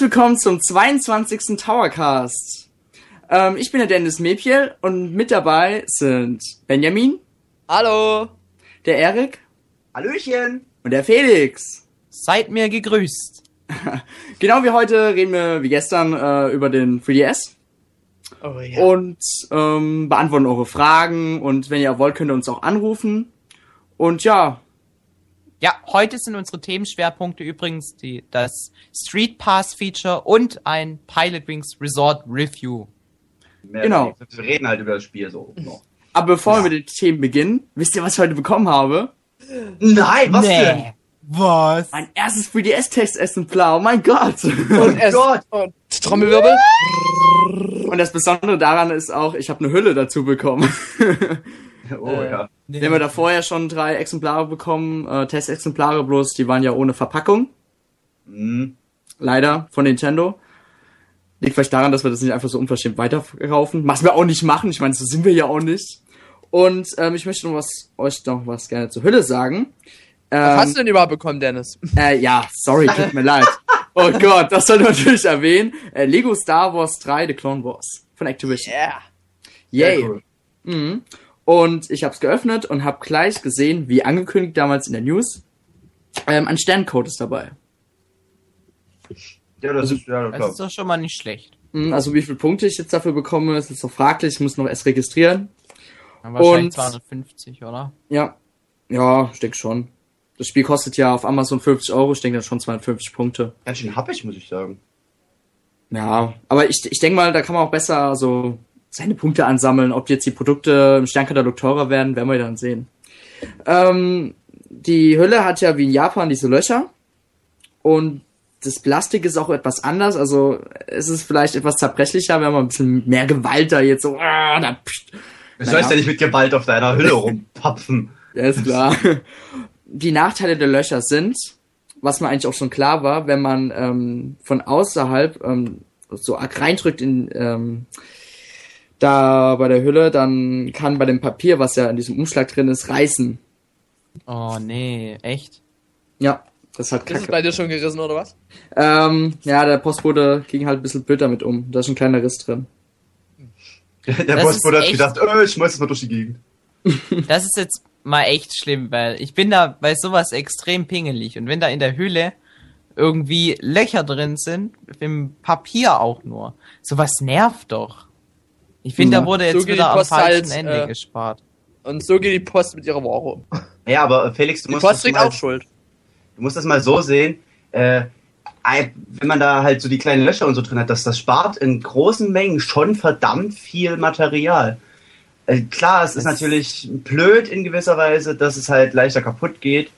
Willkommen zum 22. Towercast. Ähm, ich bin der Dennis Mepiel und mit dabei sind Benjamin, Hallo. der Erik Hallöchen! und der Felix. Seid mir gegrüßt. Genau wie heute reden wir wie gestern äh, über den 3DS Oh ja. und ähm, beantworten eure Fragen und wenn ihr wollt, könnt ihr uns auch anrufen. Und ja, Ja, heute sind unsere Themenschwerpunkte übrigens die, das Street Pass Feature und ein Pilot Wings Resort Review. Mehr Genau. Wir reden halt über das Spiel so. noch. aber bevor wir mit den Themen beginnen, wisst ihr, was ich heute bekommen habe? Nein, was denn? Was? Mein erstes 3DS-Textexemplar, oh mein Gott! Oh Gott! Und Trommelwirbel? Und das Besondere daran ist auch, ich habe eine Hülle dazu bekommen. Oh ja. Wir haben ja da vorher schon drei Exemplare bekommen, äh, Testexemplare, bloß die waren ja ohne Verpackung. Hm. Leider von Nintendo. Liegt vielleicht daran, dass wir das nicht einfach so unverschämt weiterverkaufen. Was wir auch nicht machen, ich meine, so sind wir ja auch nicht. Und ähm, ich möchte noch was, euch noch was gerne zur Hülle sagen. Ähm, Was hast du denn überhaupt bekommen, Dennis? Äh, ja, sorry, tut mir leid. Oh Gott, das soll ich natürlich erwähnen. Äh, Lego Star Wars 3 The Clone Wars von Activision. Yeah. Yay. cool. Mhm. Und ich habe es geöffnet und habe gleich gesehen, wie angekündigt damals in der News, ähm, ein Sterncode ist dabei. Ja, das ist ja Das ist doch schon mal nicht schlecht. Mhm, Also wie viele Punkte ich jetzt dafür bekomme, ist jetzt noch fraglich. Ich muss noch erst registrieren. Dann wahrscheinlich Und- 250, oder? Ja, ja, ich denke schon. Das Spiel kostet ja auf Amazon 50 Euro. Ich denke dann schon 52 Punkte. Ganz schön happig, muss ich sagen. Ja, aber ich, ich denke mal, da kann man auch besser so seine Punkte ansammeln. Ob jetzt die Produkte im Sternkatalog teurer werden, werden wir dann sehen. Ähm, die Hülle hat ja wie in Japan diese Löcher. Und das Plastik ist auch etwas anders. Also es ist vielleicht etwas zerbrechlicher, wenn man ein bisschen mehr Gewalt da jetzt so. Ah, da, pst. Du Naja. sollst ja nicht mit Gewalt auf deiner Hülle rumpapfen. Ja, ist klar. Die Nachteile der Löcher sind, was mir eigentlich auch schon klar war, wenn man ähm, von außerhalb ähm, so arg reindrückt in ähm, da bei der Hülle, dann kann bei dem Papier, was ja in diesem Umschlag drin ist, reißen. Oh nee, echt? Ja, das hat Das ist Kacke. bei dir schon gerissen, oder was? Ähm, ja, der Postbote ging halt ein bisschen blöd damit um. Da ist ein kleiner Riss drin. Der Das Postbote ist hat echt- gedacht, äh, ich schmeiß das mal durch die Gegend. Das ist jetzt mal echt schlimm, weil ich bin da bei sowas extrem pingelig. Und wenn da in der Hülle irgendwie Löcher drin sind, im Papier auch nur, sowas nervt doch. Ich finde, Ja. da wurde So jetzt geht wieder die am Post falschen halt, Ende äh, gespart. Und so geht die Post mit ihrer Ware um. Ja, aber äh, Felix, du Die musst, Post das trägt mal, auch Schuld. du musst das mal so sehen. Äh, wenn man da halt so die kleinen Löcher und so drin hat, dass das spart in großen Mengen schon verdammt viel Material. Äh, klar, es ist Das- natürlich blöd in gewisser Weise, dass es halt leichter kaputt geht.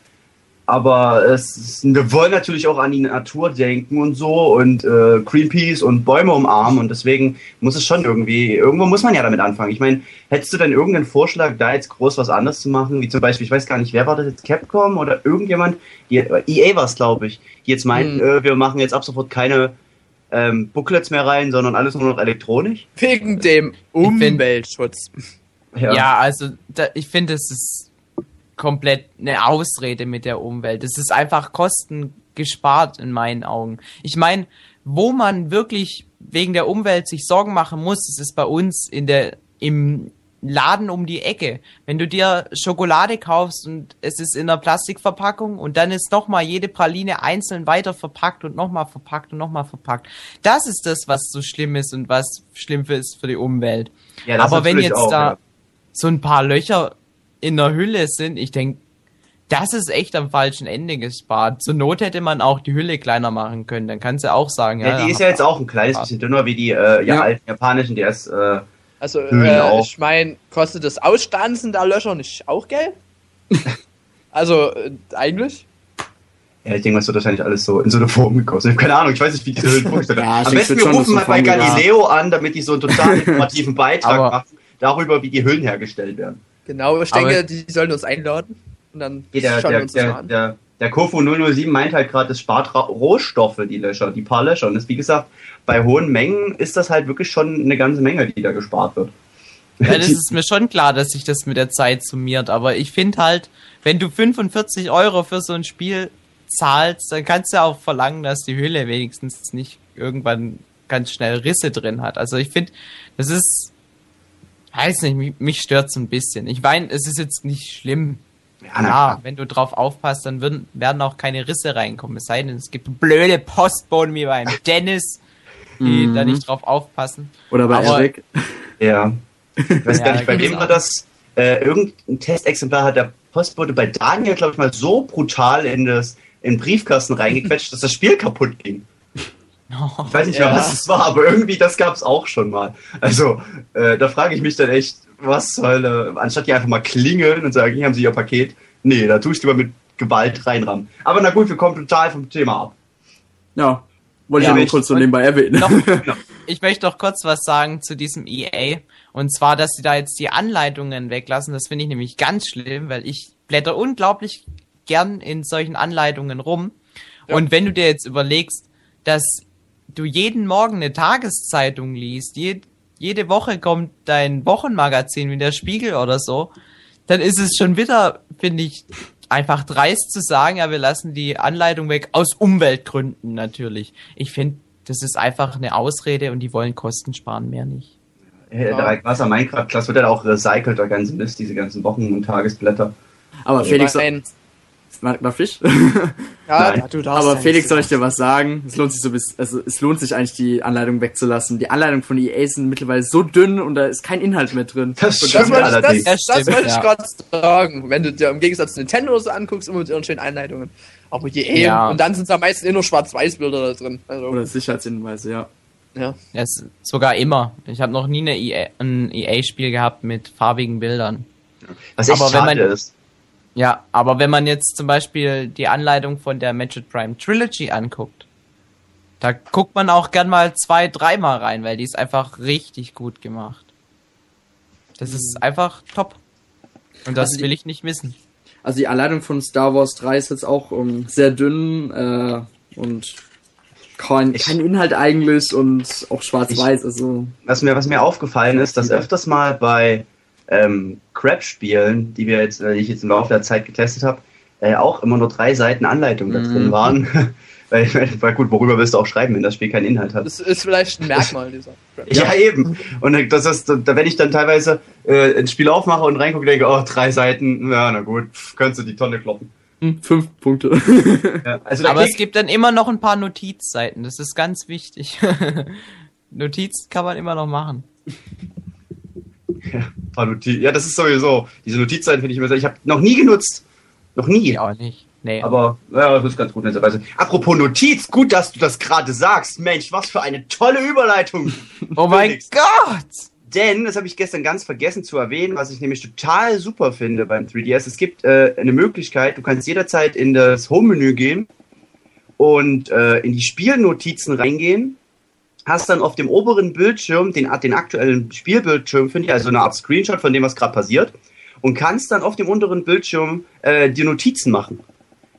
Aber es ist, wir wollen natürlich auch an die Natur denken und so und äh, Greenpeace und Bäume umarmen und deswegen muss es schon irgendwie, irgendwo muss man ja damit anfangen. Ich meine, hättest du denn irgendeinen Vorschlag, da jetzt groß was anderes zu machen, wie zum Beispiel, ich weiß gar nicht, wer war das jetzt, Capcom oder irgendjemand, die, EA war es, glaube ich, die jetzt meint, Hm. äh, wir machen jetzt ab sofort keine ähm, Booklets mehr rein, sondern alles nur noch elektronisch. Wegen dem Umweltschutz. Ja, also da, ich finde, es ist komplett eine Ausrede mit der Umwelt. Es ist einfach Kosten gespart in meinen Augen. Ich meine, wo man wirklich wegen der Umwelt sich Sorgen machen muss, das ist bei uns in der im Laden um die Ecke. Wenn du dir Schokolade kaufst und es ist in einer Plastikverpackung und dann ist nochmal jede Praline einzeln weiter verpackt und nochmal verpackt und nochmal verpackt. Das ist das, was so schlimm ist und was schlimm ist für die Umwelt. Ja, das Aber wenn jetzt auch, da ja. so ein paar Löcher in der Hülle sind, ich denke, das ist echt am falschen Ende gespart. Zur Not hätte man auch die Hülle kleiner machen können. Dann kannst du auch sagen, ja. Ja, die ist ja jetzt auch ein kleines bisschen dünner wie die äh, ja, Ja. alten japanischen DS. Äh, Also, äh, ich meine, kostet das Ausstanzen der Löcher nicht auch Geld? also, äh, eigentlich? Ja, ich denke, was wird wahrscheinlich alles so in so eine Form gekostet. Ich habe keine Ahnung, ich weiß nicht, wie diese Höhlen funktionieren. Ja, Am besten, es wir rufen mal so bei. Galileo an, damit die so einen total informativen Beitrag machen, darüber, wie die Hüllen hergestellt werden. Genau, ich Aber- denke, die sollen uns einladen. Und dann der, schauen wir der, uns das mal der, an. der, der Kofu 007 meint halt gerade, es spart Rohstoffe, die Löcher, die paar Löcher. Und das, wie gesagt, bei hohen Mengen ist das halt wirklich schon eine ganze Menge, die da gespart wird. Ja, das ist mir schon klar, dass sich das mit der Zeit summiert. Aber ich finde halt, wenn du 45 Euro für so ein Spiel zahlst, dann kannst du auch verlangen, dass die Hülle wenigstens nicht irgendwann ganz schnell Risse drin hat. Also ich finde, das ist, weiß nicht, mich, mich stört's ein bisschen. Ich meine, es ist jetzt nicht schlimm. na Ja, klar. wenn du drauf aufpasst, dann würden, werden auch keine Risse reinkommen. Es sei denn, es gibt blöde Postboten wie beim Dennis, die Mhm. da nicht drauf aufpassen. Oder bei Aber- Eric. Ja. Ich weiß Ja, gar nicht, bei wem war das? Äh, irgendein Testexemplar hat der Postbote bei Daniel, glaube ich, mal so brutal in, das, in den Briefkasten reingequetscht, dass das Spiel kaputt ging. Ich weiß nicht mehr, Ja. was es war, aber irgendwie das gab es auch schon mal. Also, äh, da frage ich mich dann echt, was soll, äh, anstatt die einfach mal klingeln und sagen, hier haben Sie Ihr Paket. Nee, da tue ich lieber mit Gewalt reinrammen. Aber na gut, wir kommen total vom Thema ab. Ja. Wollte Ja, ich ja nur kurz so nebenbei erwähnen. Noch, ich möchte doch kurz was sagen zu diesem EA. Und zwar, dass sie da jetzt die Anleitungen weglassen. Das finde ich nämlich ganz schlimm, weil ich blätter unglaublich gern in solchen Anleitungen rum. Und wenn du dir jetzt überlegst, dass du jeden Morgen eine Tageszeitung liest, je, jede Woche kommt dein Wochenmagazin wie der Spiegel oder so, dann ist es schon wieder, finde ich, einfach dreist zu sagen, ja, wir lassen die Anleitung weg, aus Umweltgründen natürlich. Ich finde, das ist einfach eine Ausrede und die wollen Kosten sparen, mehr nicht. Äh, Der Wasser Minecraft-Klasse wird ja auch recycelt, der ganze Mist, diese ganzen Wochen- und Tagesblätter. Aber Felix, Darf ich? Ja, Nein. du darfst Aber ja Felix, soll ich dir was sagen? Es lohnt sich so bis, also es lohnt sich eigentlich, die Anleitung wegzulassen. Die Anleitung von EA sind mittlerweile so dünn und da ist kein Inhalt mehr drin. Das Und stimmt Das wollte, ich, allerdings. das, Ja, das stimmt, wollte ich ja. gerade sagen. Wenn du dir im Gegensatz zu Nintendo so anguckst, immer mit ihren schönen Einleitungen. Aber je eh. Ja. Und dann sind da meistens eh nur Schwarz-Weiß-Bilder da drin. Also, Oder Sicherheitshinweise, ja. ja. Das ist sogar immer. Ich habe noch nie eine EA, ein EA-Spiel gehabt mit farbigen Bildern. Was echt Aber wenn schade man- ist. Ja, aber wenn man jetzt zum Beispiel die Anleitung von der Metroid Prime Trilogy anguckt, da guckt man auch gern mal zwei, dreimal rein, weil die ist einfach richtig gut gemacht. Das ist einfach top. Und das Also die- will ich nicht missen. Also die Anleitung von Star Wars 3 ist jetzt auch ähm, sehr dünn äh, und kein, kein Inhalt eigentlich und auch schwarz-weiß. Also was mir, was mir aufgefallen ist, dass öfters mal bei ähm, Crap-Spielen, die wir jetzt, äh, die ich jetzt im Laufe der Zeit getestet habe, äh, auch immer nur drei Seiten Anleitung da drin Mhm. waren. weil, weil gut, worüber willst du auch schreiben, wenn das Spiel keinen Inhalt hat? Das ist vielleicht ein Merkmal dieser. Ja, eben. Und äh, das ist, da, wenn ich dann teilweise äh, ein Spiel aufmache und reingucke, denke, oh, drei Seiten, ja, na gut, pff, könntest du die Tonne kloppen. hm, fünf Punkte. Ja, also Aber es gibt dann immer noch ein paar Notizseiten. Das ist ganz wichtig. Notizen kann man immer noch machen. Paar Notiz ja, das ist sowieso. Diese Notizseiten finde ich immer sehr, ich habe noch nie genutzt. Noch nie. Ich auch nicht. Nee. Aber ja, das ist ganz gut netterweise. Apropos Notiz, gut, dass du das gerade sagst. Mensch, was für eine tolle Überleitung. oh mein. Gott! Denn, das habe ich gestern ganz vergessen zu erwähnen, was ich nämlich total super finde beim 3DS. Es gibt äh, eine Möglichkeit, du kannst jederzeit in das Home-Menü gehen und äh, in die Spielnotizen reingehen. Hast dann auf dem oberen Bildschirm den, den aktuellen Spielbildschirm, finde ich, also eine Art Screenshot von dem, was gerade passiert. Und kannst dann auf dem unteren Bildschirm äh, die Notizen machen.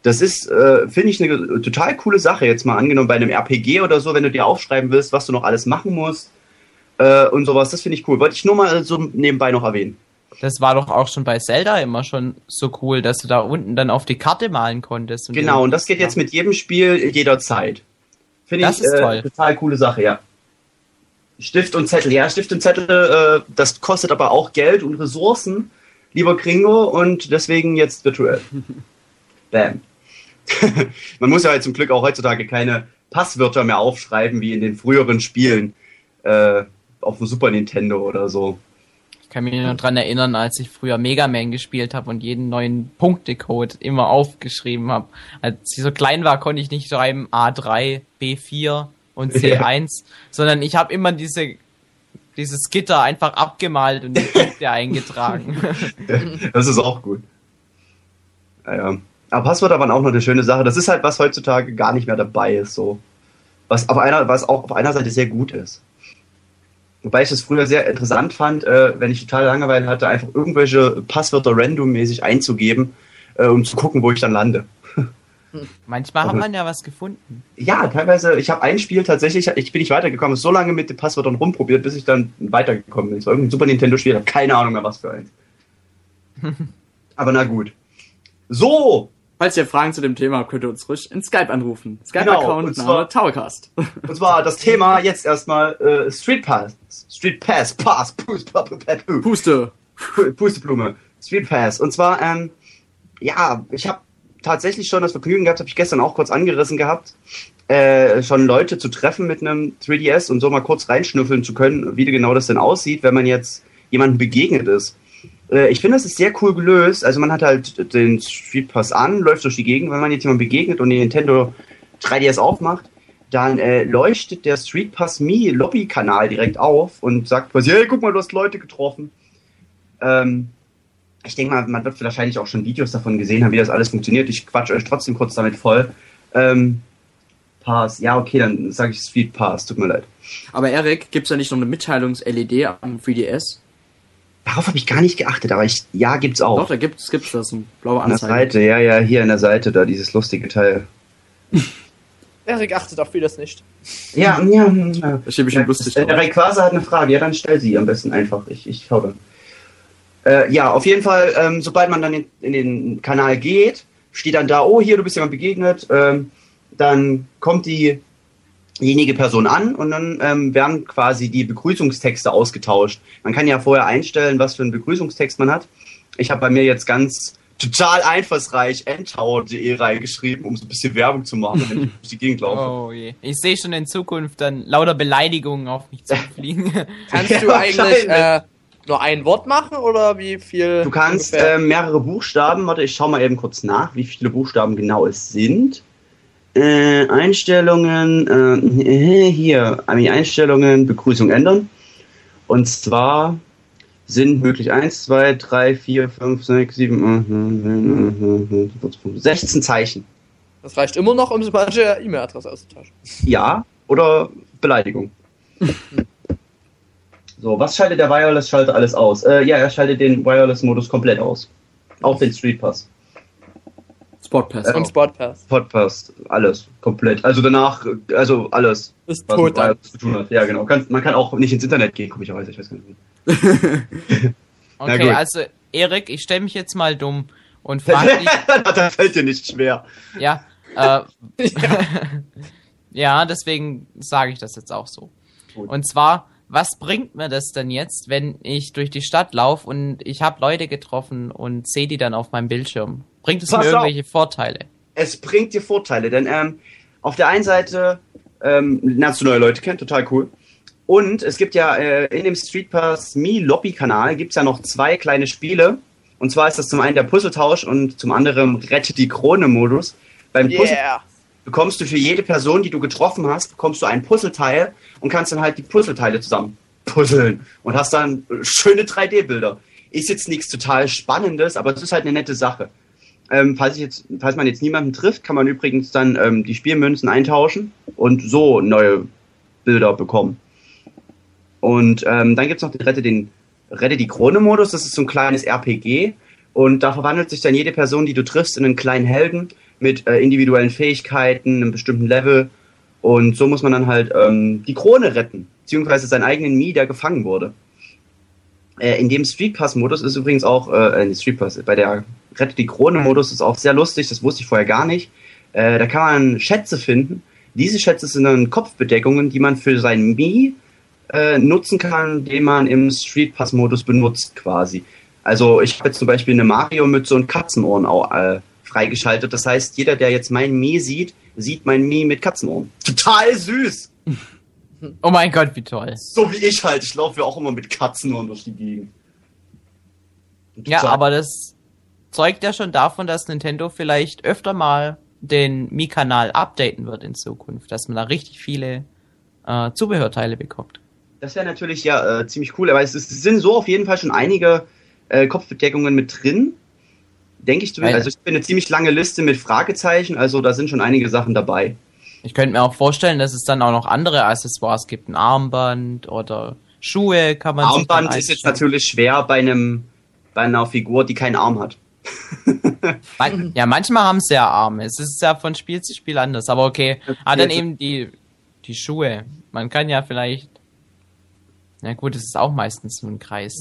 Das ist, äh, finde ich, eine total coole Sache. Jetzt mal angenommen bei einem RPG oder so, wenn du dir aufschreiben willst, was du noch alles machen musst äh, und sowas. Das finde ich cool. Wollte ich nur mal so nebenbei noch erwähnen. Das war doch auch schon bei Zelda immer schon so cool, dass du da unten dann auf die Karte malen konntest. und Genau, und das geht jetzt mit jedem Spiel jederzeit. Finde ich ist äh, total coole Sache, ja. Stift und Zettel, ja, Stift und Zettel, äh, das kostet aber auch Geld und Ressourcen, lieber Gringo, und deswegen jetzt virtuell. Bam. Man muss ja halt zum Glück auch heutzutage keine Passwörter mehr aufschreiben, wie in den früheren Spielen äh, auf dem Super Nintendo oder so. Ich kann mich nur dran erinnern, als ich früher Mega Man gespielt habe und jeden neuen Punktecode immer aufgeschrieben habe. Als ich so klein war, konnte ich nicht schreiben A3, B4 und C1, sondern ich habe immer diese dieses Gitter einfach abgemalt und die Punkte eingetragen. Das ist auch gut. Naja. Aber Passwörter waren auch noch eine schöne Sache. Das ist halt, was heutzutage gar nicht mehr dabei ist, so. Was auf einer, was auch auf einer Seite sehr gut ist. Wobei ich das früher sehr interessant fand, äh, wenn ich total Langeweile hatte, einfach irgendwelche Passwörter randommäßig einzugeben, äh, um zu gucken, wo ich dann lande. Manchmal hat man ja was gefunden. Ja, teilweise, ich habe ein Spiel tatsächlich, ich bin nicht weitergekommen, so lange mit den Passwörtern rumprobiert, bis ich dann weitergekommen bin. Es war irgendein Super Nintendo-Spiel, habe keine Ahnung mehr, was für eins. Aber na gut. So, Falls ihr Fragen zu dem Thema habt, könnt ihr uns ruhig in Skype anrufen. Genau, Skype-Account, und Name Towercast. Und zwar das Thema jetzt erstmal äh, Street Pass. Street Pass, Pass, Pust, Pust, Pust, Puste. Pusteblume. Street Pass. Und zwar, ähm, ja, ich habe tatsächlich schon das Vergnügen gehabt, habe ich gestern auch kurz angerissen gehabt, äh, schon Leute zu treffen mit einem 3DS und so mal kurz reinschnüffeln zu können, wie genau das denn aussieht, wenn man jetzt jemandem begegnet ist. Äh, ich finde, das ist sehr cool gelöst. Also man hat halt den Street Pass an, läuft durch die Gegend. Wenn man jetzt jemandem begegnet und den Nintendo 3DS aufmacht, dann äh, leuchtet der Street Pass Me Lobby-Kanal direkt auf und sagt quasi, hey, guck mal, du hast Leute getroffen. Ähm, ich denke mal, man wird wahrscheinlich auch schon Videos davon gesehen haben, wie das alles funktioniert. Ich quatsch euch trotzdem kurz damit voll. Ähm, Pass, ja, okay, dann sage ich Street Pass, tut mir leid. Aber Erik, gibt's da nicht noch eine Mitteilungs-LED am 3DS? Darauf habe ich gar nicht geachtet, aber ich, ja, gibt's auch. Doch, da gibt's, gibt's das, ein blaue An der Anzeige. Seite, ja, ja, hier an der Seite, da dieses lustige Teil. Erik achtet auf vieles nicht. Ja, ja, ja. Das steht bestimmt lustig Äh. Rayquaza hat eine Frage, ja, dann stell sie am besten einfach. Ich, ich schau dann. Äh, ja, auf jeden Fall, ähm, sobald man dann in, in den Kanal geht, steht dann da, oh, hier, du bist jemand begegnet, ähm, dann kommt die, diejenige Person an und dann ähm, werden quasi die Begrüßungstexte ausgetauscht. Man kann ja vorher einstellen, was für einen Begrüßungstext man hat. Ich habe bei mir jetzt ganz total einfallsreich endtower.de reingeschrieben, um so ein bisschen Werbung zu machen, wenn ich durch die Gegend laufe. Oh je. Ich sehe schon in Zukunft dann lauter Beleidigungen auf mich zufliegen. Kannst Ja, du eigentlich äh, nur ein Wort machen oder wie viel? Du kannst äh, mehrere Buchstaben, warte, ich schau mal eben kurz nach, wie viele Buchstaben genau es sind. Äh, Einstellungen, äh, hier, die Einstellungen, Begrüßung ändern. Und zwar sind möglich 1, 2, 3, 4, 5, 6, 7, 16 Zeichen. das reicht immer noch, um manche E-Mail-Adresse auszutauschen. Ja oder Beleidigung. So, was schaltet der Wireless-Schalter alles aus? Äh, ja, er schaltet den Wireless-Modus komplett aus. Auch den Street Pass. Spotpass. Äh, Und Sportpass. Podcast, alles, komplett. Also danach, also alles, Ist was tot dann. Zu tun hat. Ja, genau. Kann, man kann auch nicht ins Internet gehen, komischerweise, ich weiß gar nicht. Okay, also Erik, ich stelle mich jetzt mal dumm und frage dich, das fällt dir nicht schwer. ja, äh, ja, deswegen sage ich das jetzt auch so. Gut. Und zwar, was bringt mir das denn jetzt, wenn ich durch die Stadt laufe und ich habe Leute getroffen und sehe die dann auf meinem Bildschirm? Bringt es Pass mir auf. irgendwelche Vorteile? Es bringt dir Vorteile, denn ähm, auf der einen Seite ähm, lernst du neue Leute kennen, total cool. Und es gibt ja äh, in dem Street Pass Me Lobby Kanal gibt's ja noch zwei kleine Spiele. Und zwar ist das zum einen der Puzzletausch und zum anderen Rette die Krone Modus. Beim Puzzle Yeah. Bekommst du für jede Person, die du getroffen hast, bekommst du ein Puzzleteil und kannst dann halt die Puzzleteile zusammen puzzeln und hast dann schöne 3D-Bilder. Ist jetzt nichts total Spannendes, aber es ist halt eine nette Sache. Ähm, falls, jetzt, falls man jetzt niemanden trifft, kann man übrigens dann ähm, die Spielmünzen eintauschen und so neue Bilder bekommen. Und ähm, dann gibt's noch den Rette, den Rette die Krone-Modus, das ist so ein kleines RPG. Und da verwandelt sich dann jede Person, die du triffst, in einen kleinen Helden mit äh, individuellen Fähigkeiten, einem bestimmten Level. Und so muss man dann halt ähm, die Krone retten, beziehungsweise seinen eigenen Mii, der gefangen wurde. Äh, in dem Street Pass-Modus ist übrigens auch, äh, äh, Street bei der Rette die Krone-Modus ist auch sehr lustig, das wusste ich vorher gar nicht. Äh, da kann man Schätze finden. Diese Schätze sind dann Kopfbedeckungen, die man für seinen Mii äh, nutzen kann, den man im Street Pass-Modus benutzt quasi. Also ich habe jetzt zum Beispiel eine Mario-Mütze und Katzenohren auch, äh, freigeschaltet. Das heißt, jeder, der jetzt mein Mii sieht, sieht mein Mii mit Katzenohren. Total süß! Oh mein Gott, wie toll. So wie ich halt. Ich laufe ja auch immer mit Katzenohren durch die Gegend. Ja, aber das zeugt ja schon davon, dass Nintendo vielleicht öfter mal den Mi-Kanal updaten wird in Zukunft, dass man da richtig viele äh, Zubehörteile bekommt. Das wäre natürlich ja äh, ziemlich cool, aber es, es sind so auf jeden Fall schon einige äh, Kopfbedeckungen mit drin. Denke ich zumindest. Also ich bin eine ziemlich lange Liste mit Fragezeichen, also da sind schon einige Sachen dabei. Ich könnte mir auch vorstellen, dass es dann auch noch andere Accessoires gibt, ein Armband oder Schuhe kann man Armband ist jetzt natürlich schwer bei einem bei einer Figur, die keinen Arm hat. Man, ja, manchmal haben sie ja Arme. Es ist ja von Spiel zu Spiel anders. Aber okay. Ah, dann eben die, die Schuhe. Man kann ja vielleicht. Na gut, es ist auch meistens so ein Kreis.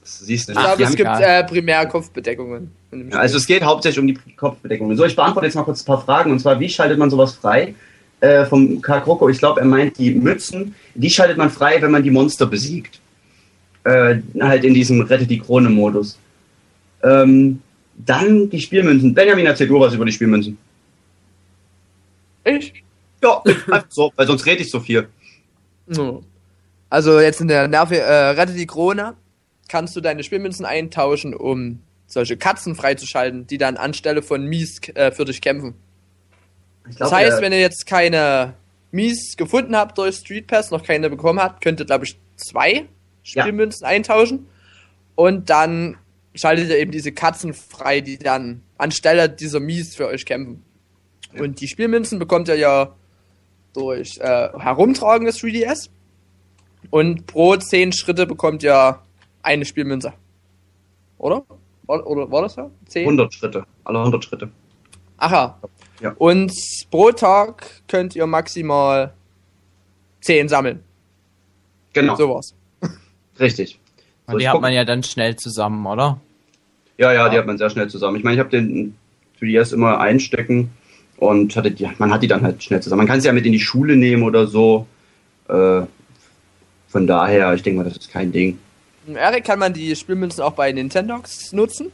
Das siehst du Ich nicht. glaube, Die es gibt äh, primär Kopfbedeckungen. Ja, also es geht hauptsächlich um die Kopfbedeckung. So, ich beantworte jetzt mal kurz ein paar Fragen. Und zwar, wie schaltet man sowas frei? Äh, vom Karl Kroko, ich glaube, er meint die Mützen. Die schaltet man frei, wenn man die Monster besiegt. Äh, halt in diesem Rette die Krone-Modus. Ähm, dann die Spielmünzen. Benjamin, erzähl du was über die Spielmünzen. ich? Ja, einfach so, weil sonst rede ich so viel. Also jetzt in der Nerve, äh, Rette die Krone kannst du deine Spielmünzen eintauschen, um solche Katzen freizuschalten, die dann anstelle von Mies äh, für dich kämpfen. Ich Das glaub, heißt, wenn ihr jetzt keine Mies gefunden habt durch Street Pass, noch keine bekommen habt, könnt ihr, glaube ich, zwei Ja. Spielmünzen eintauschen. Und dann schaltet ihr eben diese Katzen frei, die dann anstelle dieser Mies für euch kämpfen. Und die Spielmünzen bekommt ihr ja durch äh, Herumtragen des 3DS. Und pro 10 Schritte bekommt ihr eine Spielmünze. Oder? Oder war das so? 10? 100 Schritte. Alle 100 Schritte. Aha. Ja. Und pro Tag könnt ihr maximal 10 sammeln. Genau, Sowas. richtig. So, die hat guck- man ja dann schnell zusammen, oder? Ja, ja, die hat man sehr schnell zusammen. Ich meine, ich habe den 3DS immer einstecken und hatte die, man hat die dann halt schnell zusammen. Man kann sie ja mit in die Schule nehmen oder so. Äh, von daher, ich denke mal, das ist kein Ding. Erik, kann man die Spielmünzen auch bei Nintendox nutzen?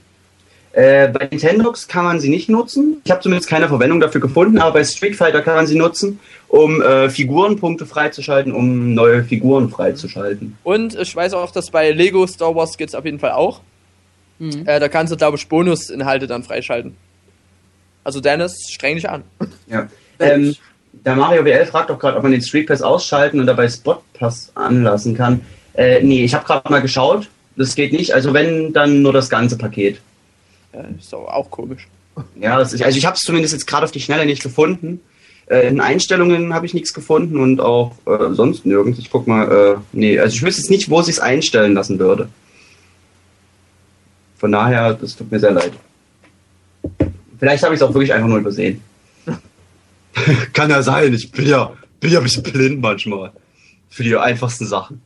Äh, bei Nintendox kann man sie nicht nutzen. Ich habe zumindest keine Verwendung dafür gefunden, aber bei Street Fighter kann man sie nutzen, um äh, Figurenpunkte freizuschalten, um neue Figuren freizuschalten. Und ich weiß auch, dass bei Lego Star Wars geht's auf jeden Fall auch. Mhm. Äh, da kannst du, glaube ich, Bonusinhalte dann freischalten. Also Dennis, streng dich an. Ja. Ähm, der Mario WL fragt doch gerade, ob man den Street Pass ausschalten und dabei Spot Pass anlassen kann. Äh, nee, ich habe gerade mal geschaut. Das geht nicht. Also wenn, dann nur das ganze Paket. Äh, ist doch auch komisch. Ja, das ist, also ich habe es zumindest jetzt gerade auf die Schnelle nicht gefunden. Äh, in Einstellungen habe ich nichts gefunden und auch äh, sonst nirgends. Ich guck mal, äh, nee, also ich wüsste jetzt nicht, wo sie es einstellen lassen würde. Von daher, das tut mir sehr leid. Vielleicht habe ich es auch wirklich einfach nur übersehen. Kann ja sein, ich bin ja, bin ja ein bisschen blind manchmal. Für die einfachsten Sachen.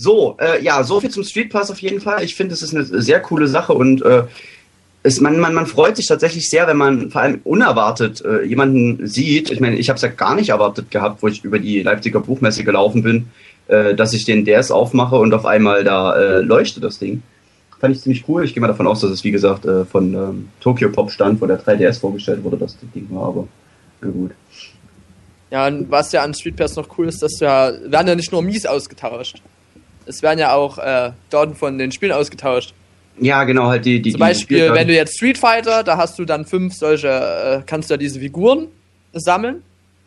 So, äh, ja, so viel zum Street Pass auf jeden Fall. Ich finde, es ist eine sehr coole Sache und äh, es, man, man, man freut sich tatsächlich sehr, wenn man vor allem unerwartet äh, jemanden sieht. Ich meine, ich habe es ja gar nicht erwartet gehabt, wo ich über die Leipziger Buchmesse gelaufen bin, äh, dass ich den DS aufmache und auf einmal da äh, leuchtet das Ding. Fand ich ziemlich cool. Ich gehe mal davon aus, dass es, wie gesagt, äh, von ähm, Tokyo Pop stand, wo der 3DS vorgestellt wurde, dass das Ding war, aber na gut. Ja, und was ja an Street Pass noch cool ist, dass ja, werden ja nicht nur Mies ausgetauscht. Es werden ja auch äh, Daten von den Spielen ausgetauscht. Ja, genau, halt die, die Zum Beispiel, wenn du jetzt Street Fighter, da hast du dann fünf solche, äh, kannst du ja diese Figuren sammeln.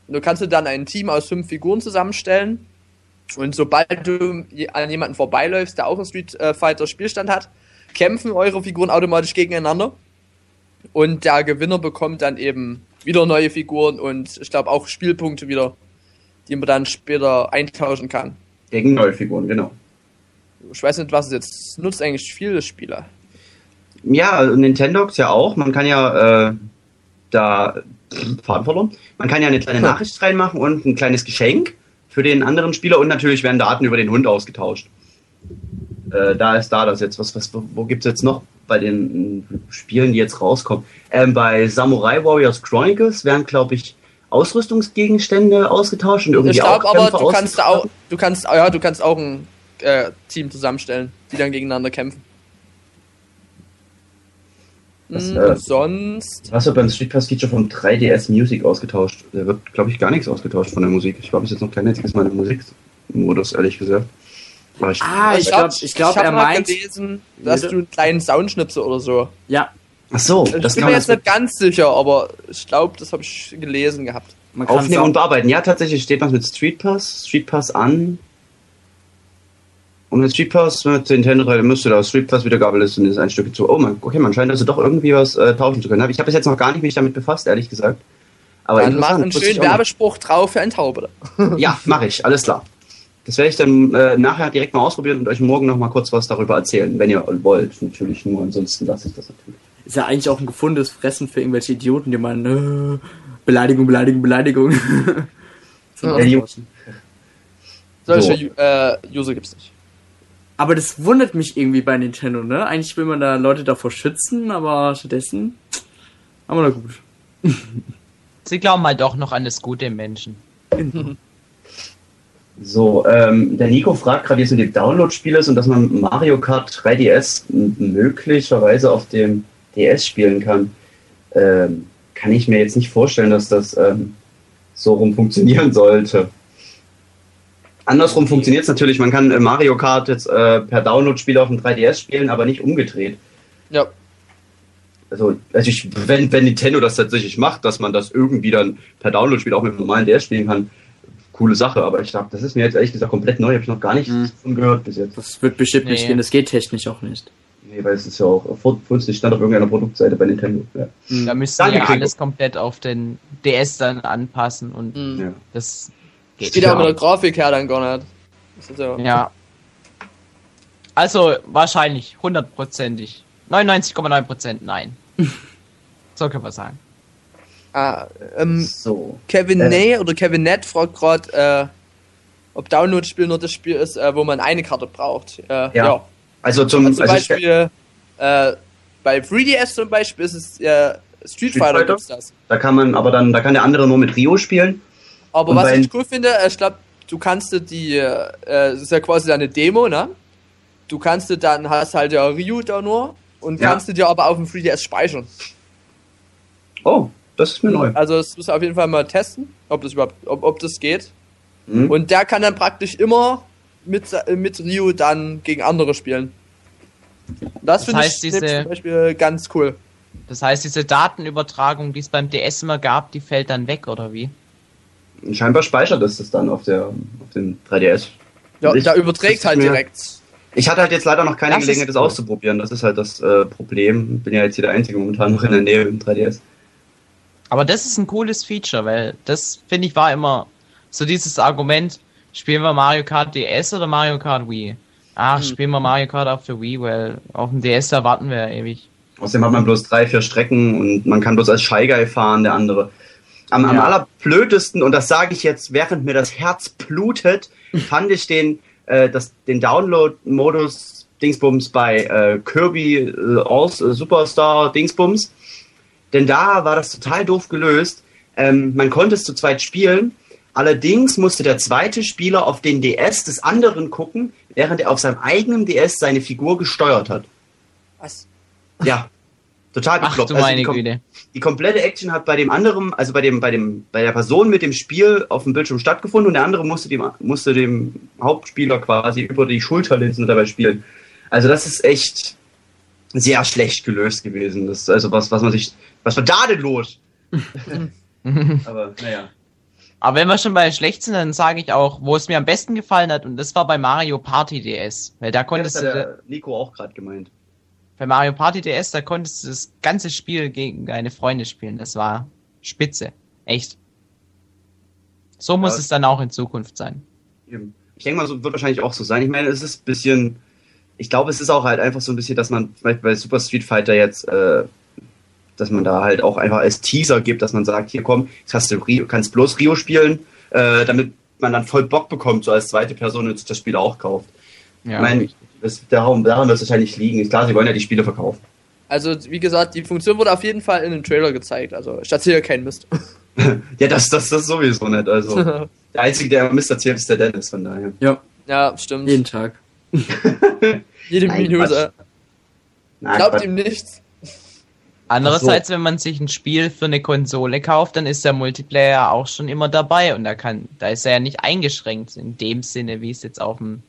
Und du kannst dir dann ein Team aus fünf Figuren zusammenstellen. Und sobald du an jemanden vorbeiläufst, der auch einen Street äh, Fighter Spielstand hat, kämpfen eure Figuren automatisch gegeneinander. Und der Gewinner bekommt dann eben wieder neue Figuren und ich glaube auch Spielpunkte wieder, die man dann später eintauschen kann. Gegen neue Figuren, genau. Ich weiß nicht, was es jetzt nutzt eigentlich viele Spieler. Ja, Nintendox ja auch. Man kann ja äh, da Faden verloren. Man kann ja eine kleine Nachricht reinmachen und ein kleines Geschenk für den anderen Spieler und natürlich werden Daten über den Hund ausgetauscht. Äh, da ist da das jetzt. Was, was, wo gibt's jetzt noch bei den äh, Spielen, die jetzt rauskommen? Ähm, bei Samurai Warriors Chronicles werden, glaube ich, Ausrüstungsgegenstände ausgetauscht und irgendwie Ich glaube auch aber, Kämpfe du kannst auch, du kannst, ja, du kannst auch ein äh, Team zusammenstellen, die dann gegeneinander kämpfen. Das, Hm, äh, sonst, Was beim Street Pass Feature von 3DS Music ausgetauscht? Da wird, glaube ich, gar nichts ausgetauscht von der Musik. Ich glaube, es ist jetzt noch kein einziges Mal im Musikmodus, ehrlich gesagt. Ich, Ah, ich glaube, ich glaub, hab er mal meint. gelesen, dass du einen kleinen Soundschnipsel oder so. Ja, ach so, Ich das bin kann mir jetzt nicht ganz sicher, aber ich glaube, das habe ich gelesen gehabt. man kann aufnehmen und bearbeiten. Ja, tatsächlich steht was mit Street Pass, Street Pass an. Und mit Street Pass, mit Nintendo 3, müsste da Street Pass Wiedergabeliste und ist ein Stück zu. Oh man, okay, man scheint also doch irgendwie was äh, tauschen zu können. Ich habe bis jetzt noch gar nicht mich damit befasst, ehrlich gesagt. Aber Dann mach einen schönen. Werbespruch drauf für ein Taube. Ja, mache ich, alles klar. Das werde ich dann äh, nachher direkt mal ausprobieren und euch morgen noch mal kurz was darüber erzählen, wenn ihr wollt. Natürlich nur, ansonsten lasse ich das natürlich. Ist ja eigentlich auch ein gefundenes Fressen für irgendwelche Idioten, die meinen, äh, Beleidigung, Beleidigung, Beleidigung. Ja. Solche So. äh, User gibt's nicht. Aber das wundert mich irgendwie bei Nintendo, ne? Eigentlich will man da Leute davor schützen, aber stattdessen. Aber na gut. Sie glauben halt doch noch an das Gute im Menschen. So, ähm, der Nico fragt gerade, wie es mit dem Download-Spiel ist und dass man Mario Kart 3DS m- möglicherweise auf dem DS spielen kann. Ähm, kann ich mir jetzt nicht vorstellen, dass das ähm, so rum funktionieren sollte. Andersrum funktioniert es natürlich, man kann äh, Mario Kart jetzt äh, per Download-Spiel auf dem 3DS spielen, aber nicht umgedreht. Ja. Also, also ich, wenn, wenn Nintendo das tatsächlich macht, dass man das irgendwie dann per Download-Spiel auch mit dem normalen DS spielen kann, coole Sache. Aber ich glaube, das ist mir jetzt ehrlich gesagt komplett neu. Habe ich noch gar nichts Mhm. von gehört bis jetzt. Das wird bestimmt nicht Nee. gehen, das geht technisch auch nicht. Nee, weil es ist ja auch vor uns nicht stand auf irgendeiner Produktseite bei Nintendo. Ja. Da müssten Danke, ja alles komplett auf den DS dann anpassen und Mhm. Ja. das geht. Ja auch Ja. mit der Grafik her dann gar nicht. Das ist ja. Ja. Also wahrscheinlich hundertprozentig. 99,9% nein. so können wir sagen. Ah, ähm, So. Kevin Äh. Ney oder Kevin Nett fragt gerade, äh, ob Download-Spiel nur das Spiel ist, äh, wo man eine Karte braucht. Äh, ja. Also zum, Also zum also ich- Beispiel äh, bei 3DS zum Beispiel ist es äh, Street, Street Fighter, Fighter? da kann man, aber dann, da kann der andere nur mit Rio spielen. Aber Und was ich cool finde, äh, ich glaube, du kannst dir die, äh, es ist ja quasi eine Demo, ne? Du kannst dir dann, hast halt ja Ryu da nur und Ja. kannst du dir aber auf dem 3DS speichern. Oh, das ist mir neu. Also das musst du auf jeden Fall mal testen, ob das überhaupt, ob, ob das geht. Mhm. Und der kann dann praktisch immer mit, äh, mit Ryu dann gegen andere spielen. Das, finde heißt, ich diese- zum Beispiel ganz cool. Das heißt, diese Datenübertragung, die es beim DS immer gab, die fällt dann weg, oder wie? Scheinbar speichert es das dann auf, der, auf dem 3DS. Ja, Ich- der das überträgt halt mir- direkt. Ich hatte halt jetzt leider noch keine Das Gelegenheit, das cool. auszuprobieren. Das ist halt das äh, Problem. Bin ja jetzt hier der Einzige momentan noch in der Nähe im 3DS. Aber das ist ein cooles Feature, weil das, finde ich, war immer so dieses Argument, spielen wir Mario Kart DS oder Mario Kart Wii? Ach, Hm. spielen wir Mario Kart auf der Wii, weil auf dem DS da warten wir ja ewig. Außerdem hat man bloß drei, vier Strecken und man kann bloß als Shy Guy fahren, der andere. Am, am Ja. allerblödesten, und das sage ich jetzt, während mir das Herz blutet, fand ich den, äh, das, den Download-Modus Dingsbums bei äh, Kirby äh, All äh, Superstar Dingsbums. Denn da war das total doof gelöst. Ähm, man konnte es zu zweit spielen. Allerdings musste der zweite Spieler auf den DS des anderen gucken, während er auf seinem eigenen DS seine Figur gesteuert hat. Was? Ja. Total Ach bekloppt. du Also meine die, kom Güte. die komplette Action hat bei dem anderen, also bei dem, bei dem, bei der Person mit dem Spiel auf dem Bildschirm stattgefunden und der andere musste dem, musste dem Hauptspieler quasi über die Schulter linsen und dabei spielen. Also das ist echt sehr schlecht gelöst gewesen. Das ist also was, was man sich, was war da denn los? Aber naja. Aber wenn wir schon bei schlecht sind, dann sage ich auch, wo es mir am besten gefallen hat, und das war bei Mario Party DS. Weil da Das konntest hat du, Nico auch gerade gemeint. Bei Mario Party DS, da konntest du das ganze Spiel gegen deine Freunde spielen. Das war spitze. Echt. So muss Ja. es dann auch in Zukunft sein. Ich denke mal, so wird wahrscheinlich auch so sein. Ich meine, es ist ein bisschen, ich glaube, es ist auch halt einfach so ein bisschen, dass man zum Beispiel bei Super Street Fighter jetzt, äh, dass man da halt auch einfach als Teaser gibt, dass man sagt, hier komm, jetzt hast du Rio, kannst bloß Rio spielen, äh, damit man dann voll Bock bekommt, so als zweite Person und sich das Spiel auch kauft. Ja. Ich meine, das, darum, daran wird es wahrscheinlich liegen. Ist klar, sie wollen ja die Spiele verkaufen. Also, wie gesagt, die Funktion wurde auf jeden Fall in dem Trailer gezeigt. Also, ich erzähle keinen Mist. Ja, das, das, das sowieso nicht. Also, der Einzige, der Mist erzählt, ist der Dennis, von daher. Ja, ja, stimmt. jeden Tag. Jede Nein, Minute. Na, Glaubt Quatsch. ihm nichts. Andererseits, wenn man sich ein Spiel für eine Konsole kauft, dann ist der Multiplayer auch schon immer dabei und da kann, da ist er ja nicht eingeschränkt in dem Sinne, wie es jetzt auf dem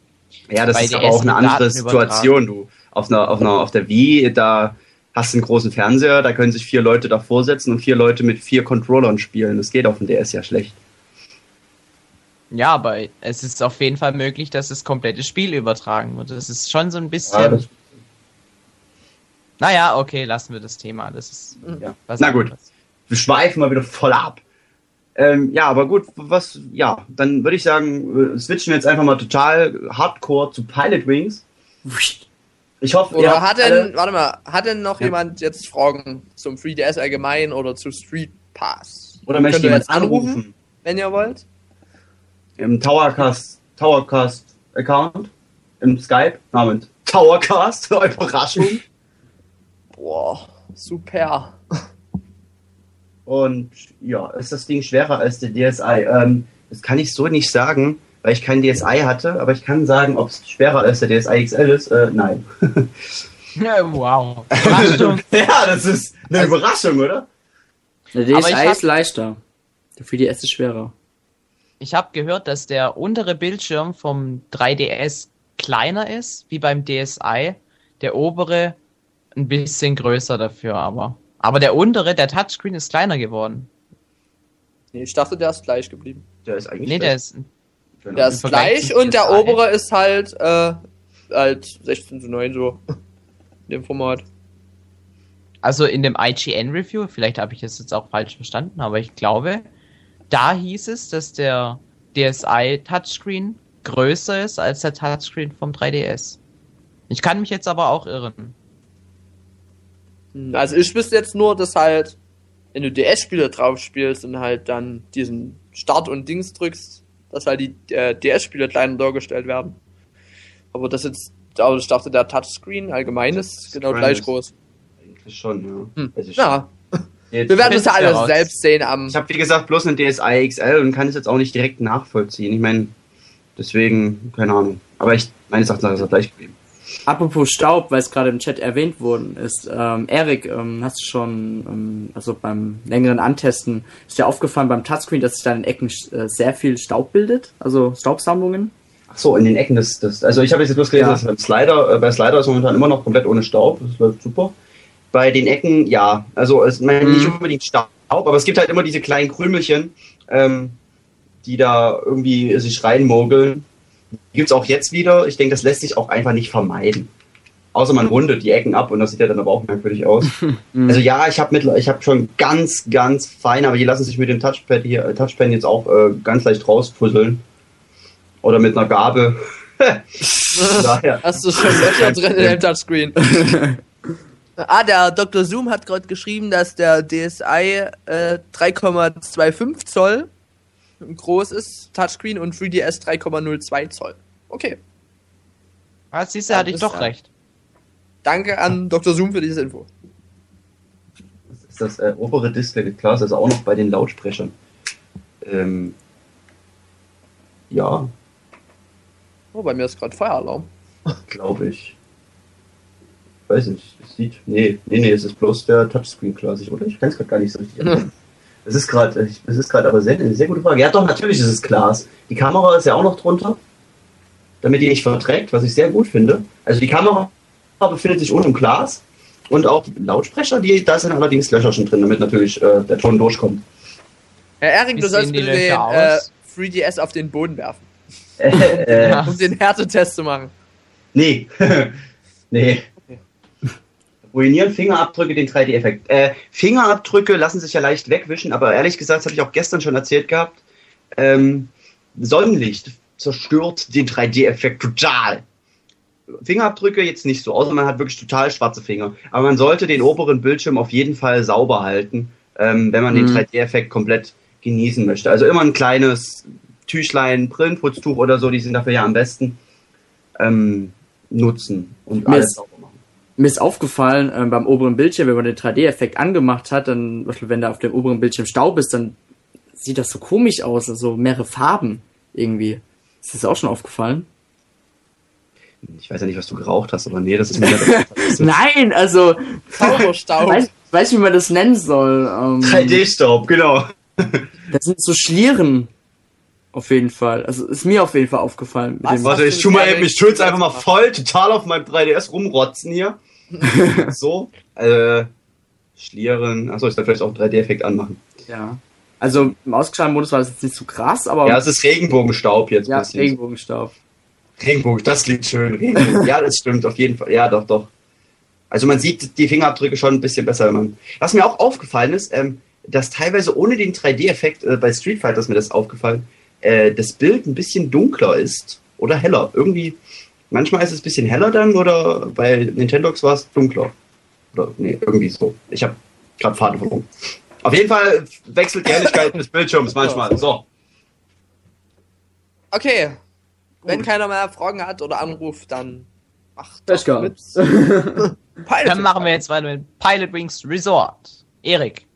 Ja, das ist aber auch eine andere. Situation, du. Auf einer, auf einer, auf der Wii, da hast du einen großen Fernseher, da können sich vier Leute davor setzen und vier Leute mit vier Controllern spielen. Das geht auf dem DS ja schlecht. Ja, aber es ist auf jeden Fall möglich, dass das komplette Spiel übertragen wird. Das ist schon so ein bisschen. Ja, das- naja, okay, lassen wir das Thema. Das ist Ja. was Na gut. Wir schweifen mal wieder voll ab. Ähm, ja, aber gut, was, ja, dann würde ich sagen, switchen wir jetzt einfach mal total hardcore zu Pilot Wings. Ich hoffe, Oder hat denn, warte mal, hat denn noch Ja. jemand jetzt Fragen zum 3DS allgemein oder zu Street Pass? oder möchte jemand jetzt anrufen, anrufen? wenn ihr wollt? Im Towercast, Towercast Account. im Skype namens Towercast. Überraschung. Boah, super. Und ja, ist das Ding schwerer als der DSi? Ähm, das kann ich so nicht sagen, weil ich kein DSi hatte, aber ich kann sagen, ob es schwerer als der DSi XL ist. Äh, nein. Ja, wow. Überraschung. ja, das ist eine Also- Überraschung, oder? Der DSi hab- ist leichter. Der 3DS ist schwerer. Ich habe gehört, dass der untere Bildschirm vom 3DS kleiner ist, wie beim DSi. Der obere ein bisschen größer dafür, aber. Aber der untere, der Touchscreen ist kleiner geworden. Nee, ich dachte, der ist gleich geblieben. Der ist eigentlich. Nee, der ist. Der ist gleich und der obere ist halt, äh, halt 16 zu 9 so. In dem Format. Also in dem IGN-Review, vielleicht habe ich das jetzt auch falsch verstanden, aber ich glaube, da hieß es, dass der DSi Touchscreen größer ist als der Touchscreen vom 3DS. Ich kann mich jetzt aber auch irren. Hm, Also ich wüsste jetzt nur, dass halt, wenn du DS-Spiele drauf spielst und halt dann diesen Start und Dings drückst, dass halt die äh, DS-Spiele kleiner dargestellt werden. Aber das jetzt, aber ich dachte, der Touchscreen allgemein ist genau gleich ist- groß. Eigentlich schon, ja. Hm. Also Ja, Jetzt- wir werden das ja alles selbst sehen am. Ich habe wie gesagt bloß einen DSi XL und kann es jetzt auch nicht direkt nachvollziehen. Ich meine, deswegen, keine Ahnung. Aber ich, meines Erachtens ist er gleich geblieben. Apropos Staub, weil es gerade im Chat erwähnt worden ist. Ähm, Erik, ähm, hast du schon, ähm, also beim längeren Antesten, ist dir aufgefallen beim Touchscreen, dass sich da in den Ecken äh, sehr viel Staub bildet? Also Staubsammlungen? Ach so, in den Ecken des, des also ich habe jetzt bloß gelesen, Ja. dass beim Slider, äh, bei Slider ist momentan immer noch komplett ohne Staub. Das läuft super. Bei den Ecken, ja, also es mein, nicht Mhm. unbedingt Staub, aber es gibt halt immer diese kleinen Krümelchen, ähm, die da irgendwie sich reinmogeln. Die gibt's auch jetzt wieder. Ich denke, das lässt sich auch einfach nicht vermeiden. Außer man rundet die Ecken ab und das sieht ja dann aber auch merkwürdig aus. Mhm. Also ja, ich habe ich hab schon ganz, ganz fein, aber die lassen sich mit dem Touchpad hier, äh, Touchpad jetzt auch äh, ganz leicht rauspuzzeln. Oder mit einer Gabel. Hast du schon Löcher drin in dem Touchscreen? ah, der Dr. Zoom hat gerade geschrieben, dass der DSi äh, 3,25 Zoll groß ist, Touchscreen, und 3DS 3,02 Zoll. Okay. Ah, siehst du, hatte ich doch recht. Danke an Dr. Zoom für diese Info. Das ist das äh, obere Display Glas, also auch noch bei den Lautsprechern. Ähm, ja, Oh, bei mir ist gerade Feueralarm. glaube ich. Weiß nicht, es sieht. Nee, nee, nee, es ist bloß der Touchscreen glasig, oder? Ich kann es gerade gar nicht so richtig. Es ist gerade, es ist gerade aber sehr, eine sehr gute Frage. Ja, doch, natürlich ist es Glas. Die Kamera ist ja auch noch drunter, damit die nicht verträgt, was ich sehr gut finde. Also die Kamera befindet sich unten im Glas und auch die Lautsprecher, die, da sind allerdings Löcher schon drin, damit natürlich äh, der Ton durchkommt. Herr Erik, Wie du sollst bitte den äh, aus? 3DS auf den Boden werfen, Äh, äh, um den Härtetest zu machen. Nee. nee. Ruinieren Fingerabdrücke den 3D-Effekt. Äh, Fingerabdrücke lassen sich ja leicht wegwischen, aber ehrlich gesagt, das habe ich auch gestern schon erzählt gehabt. Ähm, Sonnenlicht zerstört den 3D-Effekt total. Fingerabdrücke jetzt nicht so, außer man hat wirklich total schwarze Finger. Aber man sollte den oberen Bildschirm auf jeden Fall sauber halten, ähm, wenn man den Mhm. 3D-Effekt komplett genießen möchte. Also immer ein kleines Tüchlein, Brillenputztuch oder so, die sind dafür ja am besten ähm, nutzen und Mir alles ist- sauber. Mir ist aufgefallen, ähm, beim oberen Bildschirm, wenn man den 3D-Effekt angemacht hat, dann, wenn da auf dem oberen Bildschirm Staub ist, dann sieht das so komisch aus, also mehrere Farben irgendwie. Ist das auch schon aufgefallen? Ich weiß ja nicht, was du geraucht hast, aber nee, das ist mir nicht Nein, also, Zauberstaub. weiß, weiß wie man das nennen soll. Ähm, 3D-Staub, genau. Das sind so Schlieren. Auf jeden Fall. Also ist mir auf jeden Fall aufgefallen. Mit Was? Warte, ich du tu mal eben, ich tu jetzt einfach mal voll total auf meinem 3DS rumrotzen hier. so, äh, Schlieren. Achso, ich soll vielleicht auch einen 3D-Effekt anmachen. ja. Also im ausgeschalteten Modus war das jetzt nicht so krass, aber Ja, es ist Regenbogenstaub jetzt. ja, bisschen. Regenbogenstaub. Regenbogen, das klingt schön. Regenbogen. ja, das stimmt, auf jeden Fall. Ja, doch, doch. Also man sieht die Fingerabdrücke schon ein bisschen besser, wenn man. Was mir auch aufgefallen ist, ähm, dass teilweise ohne den 3D-Effekt äh, bei Street Fighter ist mir das aufgefallen, äh, das Bild ein bisschen dunkler ist oder heller. Irgendwie, manchmal ist es ein bisschen heller dann oder bei Nintendox war es dunkler. Oder nee, irgendwie so. Ich habe gerade Faden verloren. Auf jeden Fall wechselt die Helligkeit des Bildschirms manchmal. So. Okay. wenn keiner mehr Fragen hat oder anruft, dann macht gehabt. mit. Pilot Dann machen wir jetzt weiter mit Pilot Wings Resort. Erik,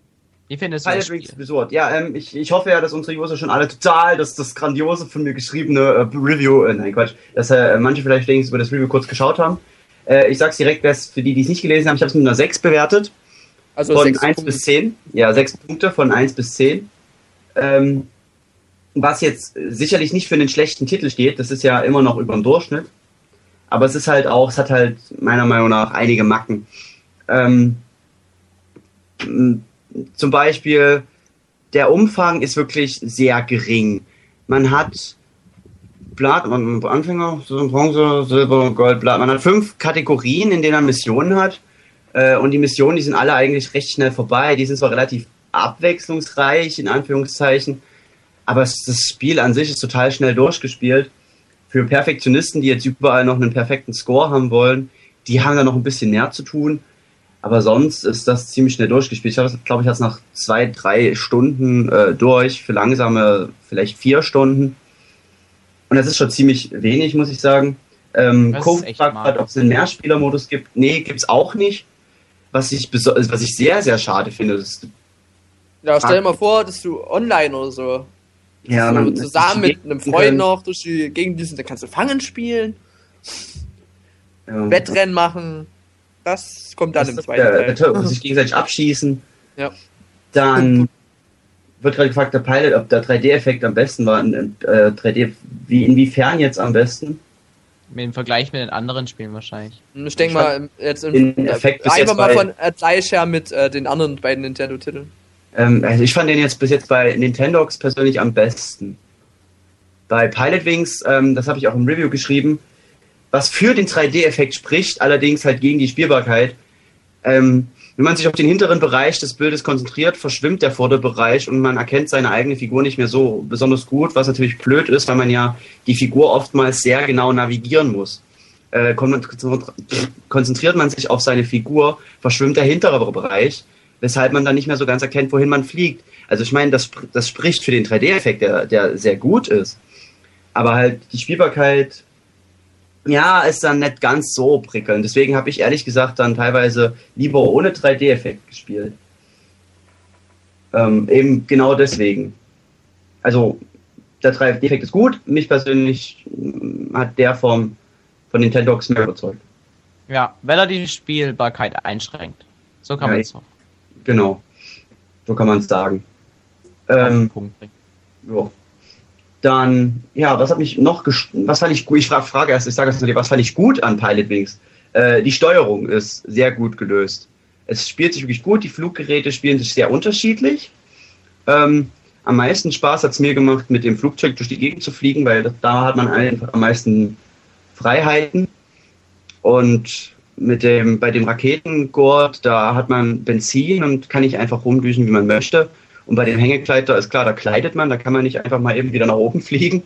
wie findest du das Wings Spiel? Resort. Ja, ähm, ich, ich hoffe ja, dass unsere User schon alle total das, das grandiose von mir geschriebene äh, Review, äh, nein Quatsch, dass äh, manche vielleicht wenigstens über das Review kurz geschaut haben. Äh, ich sag's direkt, für die, die es nicht gelesen haben, ich habe es mit einer 6 bewertet. Also Von sechs 1 Punkte. bis 10. Ja, 6 Punkte von 1 bis 10. Ähm, was jetzt sicherlich nicht für einen schlechten Titel steht, das ist ja immer noch über dem Durchschnitt. Aber es ist halt auch, es hat halt meiner Meinung nach einige Macken. Ähm, zum Beispiel, der Umfang ist wirklich sehr gering. Man hat Blatt, man Anfänger, Bronze, Silber, Gold, Blatt. Man hat fünf Kategorien, in denen man Missionen hat. Äh, und die Missionen, die sind alle eigentlich recht schnell vorbei. Die sind zwar relativ abwechslungsreich, in Anführungszeichen, aber das Spiel an sich ist total schnell durchgespielt. Für Perfektionisten, die jetzt überall noch einen perfekten Score haben wollen, die haben da noch ein bisschen mehr zu tun. Aber sonst ist das ziemlich schnell durchgespielt. Ich habe das, glaube ich, jetzt nach zwei, drei Stunden äh, durch. Für langsame vielleicht vier Stunden. Und das ist schon ziemlich wenig, muss ich sagen. Ähm, ist echt fragt gerade, ob es einen Mehrspielermodus gibt. Nee, gibt's auch nicht. Was ich, beso- was ich sehr, sehr schade finde. Das, Ja, stell dir mal vor, dass du online oder so, ja, so zusammen mit einem Freund können- noch durch die Gegend dann kannst du Fangen spielen, ja. Wettrennen machen. Das kommt dann Das im zweiten der, der Teil. Teil, sich gegenseitig abschießen. Ja. Dann wird gerade gefragt, der Pilot, ob der 3D-Effekt am besten war. Äh, 3D, wie, inwiefern jetzt am besten? Mit dem Vergleich mit den anderen Spielen wahrscheinlich. Ich denke mal, im- jetzt im, Den Effekt bis einfach jetzt mal bei- von äh, gleich her mit äh, den anderen beiden Nintendo-Titeln. Ähm, also ich fand den jetzt bis jetzt bei Nintendox persönlich am besten. Bei Pilot Wings, ähm, das habe ich auch im Review geschrieben, was für den 3D-Effekt spricht, allerdings halt gegen die Spielbarkeit. Ähm, wenn man sich auf den hinteren Bereich des Bildes konzentriert, verschwimmt der Vorderbereich und man erkennt seine eigene Figur nicht mehr so besonders gut, was natürlich blöd ist, weil man ja die Figur oftmals sehr genau navigieren muss. Äh, kon- konzentriert man sich auf seine Figur, verschwimmt der hintere Bereich, weshalb man dann nicht mehr so ganz erkennt, wohin man fliegt. Also ich meine, das, das spricht für den 3D-Effekt, der, der sehr gut ist. Aber halt die Spielbarkeit, ja, ist dann nicht ganz so prickelnd. Deswegen habe ich ehrlich gesagt dann teilweise lieber ohne 3D-Effekt gespielt. Ähm, eben genau deswegen. Also der 3D-Effekt ist gut. Mich persönlich mm, hat der vom, von Nintendox mehr überzeugt. Ja, weil er die Spielbarkeit einschränkt. So kann Ja, man es auch Genau. So kann man es sagen. Ähm, Punkt bringen. ja. Dann, ja, was hat mich noch, was fand ich gut, ich frage frage erst, ich sage erst mal, was fand ich gut an Pilot Wings? Äh, die Steuerung ist sehr gut gelöst. Es spielt sich wirklich gut, die Fluggeräte spielen sich sehr unterschiedlich. Ähm, am meisten Spaß hat es mir gemacht, mit dem Flugzeug durch die Gegend zu fliegen, weil da hat man einfach am meisten Freiheiten. Und mit dem, bei dem Raketengurt, da hat man Benzin und kann nicht einfach rumdüsen, wie man möchte. Und bei dem Hängegleiter ist klar, da kleidet man, da kann man nicht einfach mal eben wieder nach oben fliegen.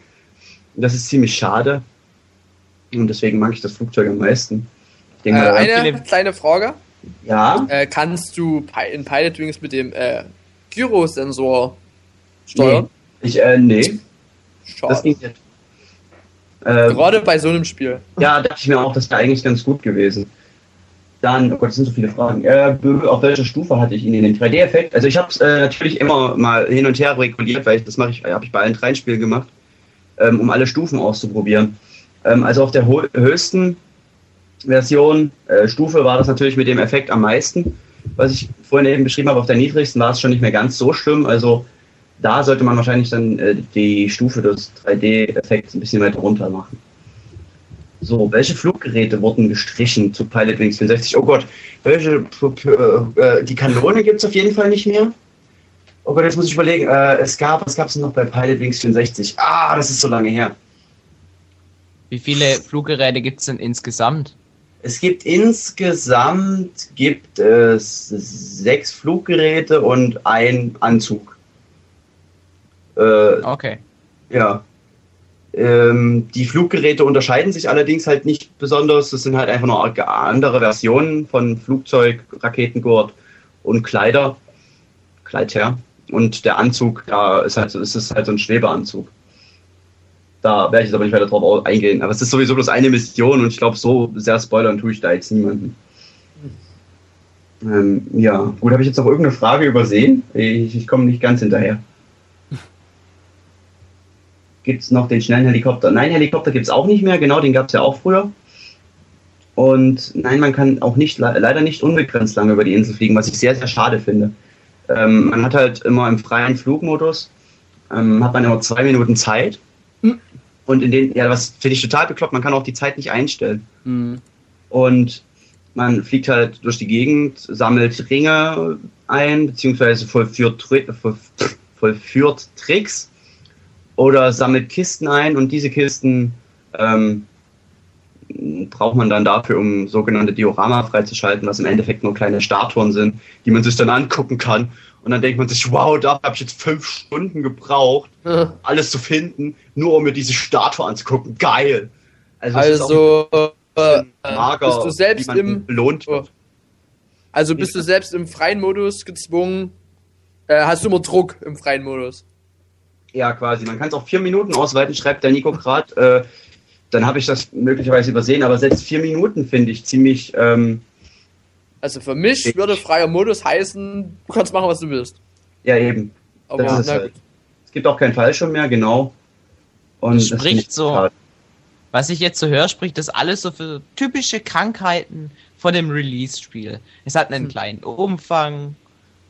Und das ist ziemlich schade. Und deswegen mag ich das Flugzeug am meisten. Ich Äh, denke mal, eine Philipp. kleine Frage. ja, Äh, kannst du in Pilot Wings mit dem äh, Gyrosensor steuern? ich, äh, nee, Schade. das ging nicht. Äh, Gerade bei so einem Spiel. Ja, dachte ich mir auch, das wäre eigentlich ganz gut gewesen. Dann, oh Gott, das sind so viele Fragen. Äh, auf welcher Stufe hatte ich ihn in den 3D-Effekt? Also ich habe es äh, natürlich immer mal hin und her reguliert, weil ich, das mache ich, habe ich bei allen dreien Spielen gemacht, ähm, um alle Stufen auszuprobieren. Ähm, also auf der höchsten Version, äh, Stufe war das natürlich mit dem Effekt am meisten, was ich vorhin eben beschrieben habe. Auf der niedrigsten war es schon nicht mehr ganz so schlimm. Also da sollte man wahrscheinlich dann äh, die Stufe des 3D-Effekts ein bisschen weiter runter machen. So, welche Fluggeräte wurden gestrichen zu Pilot Wings 64? Oh Gott, welche, äh, äh, die Kanone gibt es auf jeden Fall nicht mehr. Oh Gott, jetzt muss ich überlegen, äh, es gab, was gab es noch bei Pilot Wings 64? Ah, das ist so lange her. Wie viele Fluggeräte gibt es denn insgesamt? Es gibt insgesamt gibt es sechs Fluggeräte und ein Anzug. Äh, Okay. Ja. Ähm, die Fluggeräte unterscheiden sich allerdings halt nicht besonders. Das sind halt einfach nur andere Versionen von Flugzeug, Raketengurt und Kleider. Kleider. Und der Anzug, da ist halt, ist es halt so ein Schwebeanzug. Da werde ich jetzt aber nicht weiter drauf eingehen. Aber es ist sowieso bloß eine Mission und ich glaube, so sehr spoilern tue ich da jetzt niemanden. Ähm, ja, gut, habe ich jetzt noch irgendeine Frage übersehen? Ich, ich komme nicht ganz hinterher. Gibt es noch den schnellen Helikopter? Nein, Helikopter gibt es auch nicht mehr, genau, den gab es ja auch früher. Und nein, man kann auch nicht leider nicht unbegrenzt lange über die Insel fliegen, was ich sehr, sehr schade finde. Ähm, man hat halt immer im freien Flugmodus, ähm, hat man immer zwei Minuten Zeit. Hm. Und in den, ja, was finde ich total bekloppt, man kann auch die Zeit nicht einstellen. Hm. Und man fliegt halt durch die Gegend, sammelt Ringe ein, beziehungsweise vollführt, vollführt Tricks oder sammelt Kisten ein und diese Kisten ähm, braucht man dann dafür, um sogenannte Diorama freizuschalten, was im Endeffekt nur kleine Statuen sind, die man sich dann angucken kann. Und dann denkt man sich, wow, da habe ich jetzt fünf Stunden gebraucht, alles zu finden, nur um mir diese Statue anzugucken. Geil! Also, also äh, mager, bist du selbst im belohnt wird. Also bist du selbst im freien Modus gezwungen? Äh, hast du immer Druck im freien Modus? Ja, quasi. Man kann es auf vier Minuten ausweiten, schreibt der Nico gerade. Äh, dann habe ich das möglicherweise übersehen, aber selbst vier Minuten finde ich ziemlich. Ähm, also für mich ich, würde freier Modus heißen, du kannst machen, was du willst. Ja, eben. Aber das ist halt. Es gibt auch keinen Fallschirm mehr, genau. Und das spricht so. Total. Was ich jetzt so höre, spricht das alles so für typische Krankheiten von dem Release-Spiel. Es hat einen hm. kleinen Umfang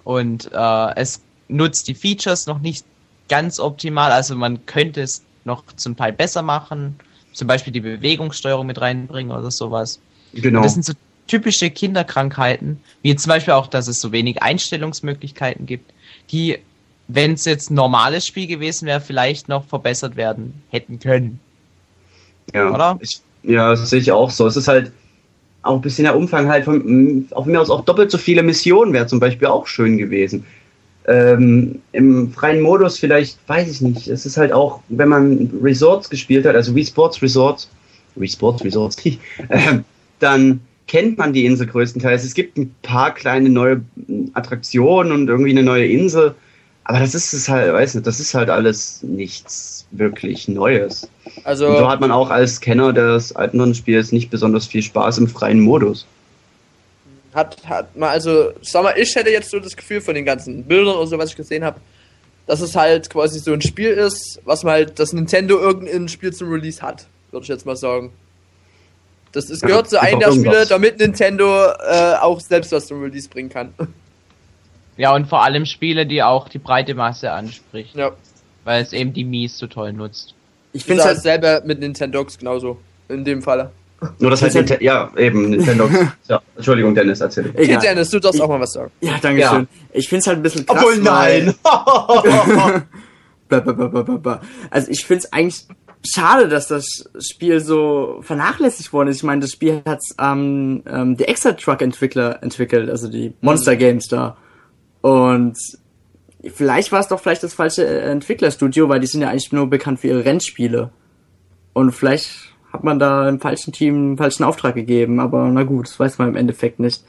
und äh, es nutzt die Features noch nicht ganz optimal. Also man könnte es noch zum Teil besser machen zum Beispiel die Bewegungssteuerung mit reinbringen oder sowas. Genau. Und das sind so typische Kinderkrankheiten, wie zum Beispiel auch, dass es so wenig Einstellungsmöglichkeiten gibt, die, wenn es jetzt ein normales Spiel gewesen wäre, vielleicht noch verbessert werden hätten können. Ja, oder? Ich, ja, das sehe ich auch so. Es ist halt auch ein bisschen der Umfang halt von, auch mir aus auch doppelt so viele Missionen wäre zum Beispiel auch schön gewesen. Ähm, Im freien Modus vielleicht, weiß ich nicht. Es ist halt auch, wenn man Resorts gespielt hat, also Wii Sports Resorts, Wii Sports Resorts, äh, dann kennt man die Insel größtenteils. Es gibt ein paar kleine neue Attraktionen und irgendwie eine neue Insel, aber das ist es halt, weiß nicht, das ist halt alles nichts wirklich Neues. Also und so hat man auch als Kenner des alten Spiels nicht besonders viel Spaß im freien Modus hat, hat man, also, sag mal, ich hätte jetzt so das Gefühl von den ganzen Bildern oder so, was ich gesehen habe, dass es halt quasi so ein Spiel ist, was man halt, das Nintendo irgendein Spiel zum Release hat, würde ich jetzt mal sagen. Das ist, gehört ja, zu einem der Spiele, damit Nintendo äh, auch selbst was zum Release bringen kann. Ja, und vor allem Spiele, die auch die breite Masse anspricht. Ja. Weil es eben die Mies so toll nutzt. Ich finde es halt selber mit Nintendogs genauso. In dem Falle. Nur das heißt, Nintendo, ja, eben, Nintendo. ja, Entschuldigung, Dennis, erzähl. Okay, Dennis, du darfst ich, auch mal was sagen. Ja, danke ja. schön. Ich finde es halt ein bisschen krass. Obwohl, nein! also, ich finde es eigentlich schade, dass das Spiel so vernachlässigt worden ist. Ich meine, das Spiel hat ähm, ähm, die Extra Truck Entwickler entwickelt, also die Monster Games da. Und vielleicht war es doch vielleicht das falsche Entwicklerstudio, weil die sind ja eigentlich nur bekannt für ihre Rennspiele. Und vielleicht hat man da im falschen Team einen falschen Auftrag gegeben, aber na gut, das weiß man im Endeffekt nicht.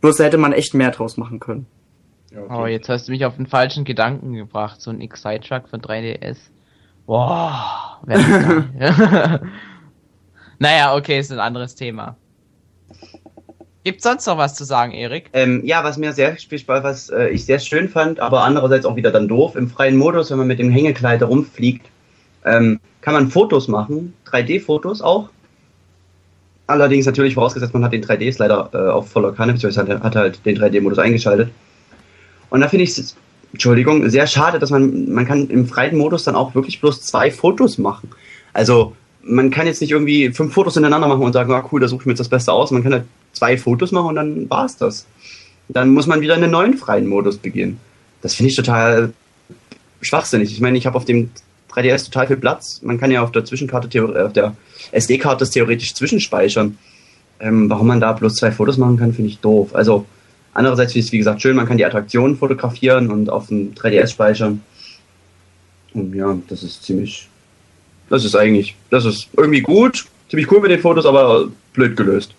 Bloß da hätte man echt mehr draus machen können. Ja, okay. Oh, jetzt hast du mich auf den falschen Gedanken gebracht. So ein Excite-Truck von 3DS. Boah, wer Naja, okay, ist ein anderes Thema. Gibt sonst noch was zu sagen, Erik? Ähm, ja, was mir sehr viel Spaß, was äh, ich sehr schön fand, aber andererseits auch wieder dann doof, im freien Modus, wenn man mit dem Hängekleid rumfliegt, ähm, kann man Fotos machen, 3D-Fotos auch. Allerdings natürlich vorausgesetzt, man hat den 3D-Slider äh, auf voller Kanne, beziehungsweise hat halt den 3D-Modus eingeschaltet. Und da finde ich es, Entschuldigung, sehr schade, dass man, man kann im freien Modus dann auch wirklich bloß zwei Fotos machen. Also man kann jetzt nicht irgendwie fünf Fotos hintereinander machen und sagen, ah cool, da suche ich mir jetzt das Beste aus. Man kann halt zwei Fotos machen und dann war es das. Dann muss man wieder in einen neuen freien Modus beginnen. Das finde ich total schwachsinnig. Ich meine, ich habe auf dem 3DS total viel Platz. Man kann ja auf der Zwischenkarte, äh, auf der SD-Karte das theoretisch zwischenspeichern. Ähm, warum man da bloß zwei Fotos machen kann, finde ich doof. Also andererseits ist es wie gesagt schön, man kann die Attraktionen fotografieren und auf dem 3DS speichern. Und ja, das ist ziemlich, das ist eigentlich, das ist irgendwie gut, ziemlich cool mit den Fotos, aber blöd gelöst.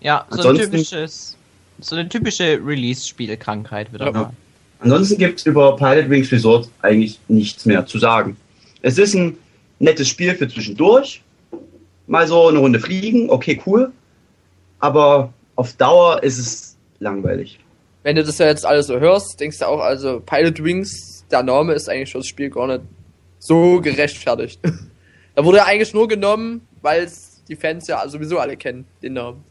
Ja, so ein typisches, so eine typische Release-Spielkrankheit wieder ja. mal. Ansonsten gibt es über Pilot Wings Resort eigentlich nichts mehr zu sagen. Es ist ein nettes Spiel für zwischendurch. Mal so eine Runde fliegen, okay, cool. Aber auf Dauer ist es langweilig. Wenn du das ja jetzt alles so hörst, denkst du auch, also Pilot Wings, der Name ist eigentlich für das Spiel gar nicht so gerechtfertigt. da wurde er eigentlich nur genommen, weil es die Fans ja sowieso alle kennen, den Namen.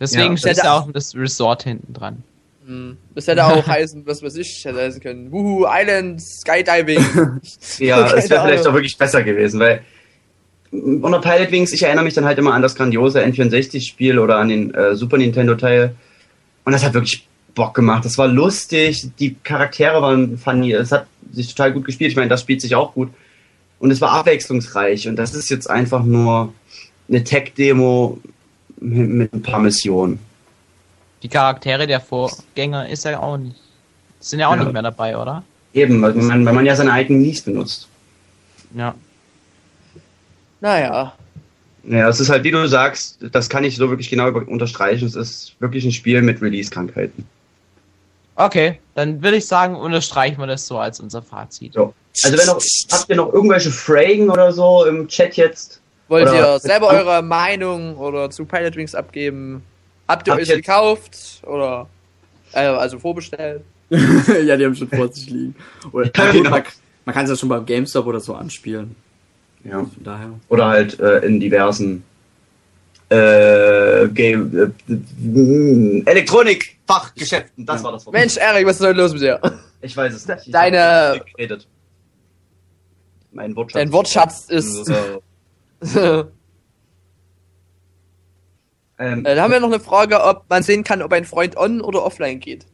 Deswegen Ja, steht das- ja auch das Resort hinten dran. Hm. Das hätte auch heißen, was weiß ich, hätte heißen können. Wuhu, Island, Skydiving. Ja, es wäre vielleicht auch wirklich besser gewesen, weil unter Pilot Wings, ich erinnere mich dann halt immer an das grandiose N64-Spiel oder an den äh, Super Nintendo-Teil. Und das hat wirklich Bock gemacht. Das war lustig, die Charaktere waren funny, es hat sich total gut gespielt. Ich meine, das spielt sich auch gut. Und es war abwechslungsreich. Und das ist jetzt einfach nur eine Tech-Demo mit, mit ein paar Missionen. Die Charaktere der Vorgänger ist ja auch nicht, sind ja auch Ja. nicht mehr dabei, oder? Eben, weil man, weil man ja seine eigenen Nies benutzt. Ja. naja. Ja, es ist halt, wie du sagst, das kann ich so wirklich genau unterstreichen. Es ist wirklich ein Spiel mit Release-Krankheiten. Okay, dann würde ich sagen, unterstreichen wir das so als unser Fazit. So. Also wenn noch, habt ihr noch irgendwelche Fragen oder so im Chat jetzt? Wollt Oder- ihr selber eure Meinung oder zu Pilot Wings abgeben? Habt ihr Habt euch gekauft oder äh, also vorbestellt? ja, die haben schon vor sich liegen. Oder, Ja, genau. man, man kann es ja schon beim GameStop oder so anspielen. Ja. Von daher. Oder halt äh, in diversen äh, Game, äh, Elektronik-Fachgeschäften. Das war das Wort. Mensch, Erik, was ist denn los mit dir? Ich weiß es nicht. Ich Deine- hab. Mein Wortschatz. Dein Wortschatz ist. So. äh, Ähm, da haben wir noch eine Frage, ob man sehen kann, ob ein Freund on oder offline geht.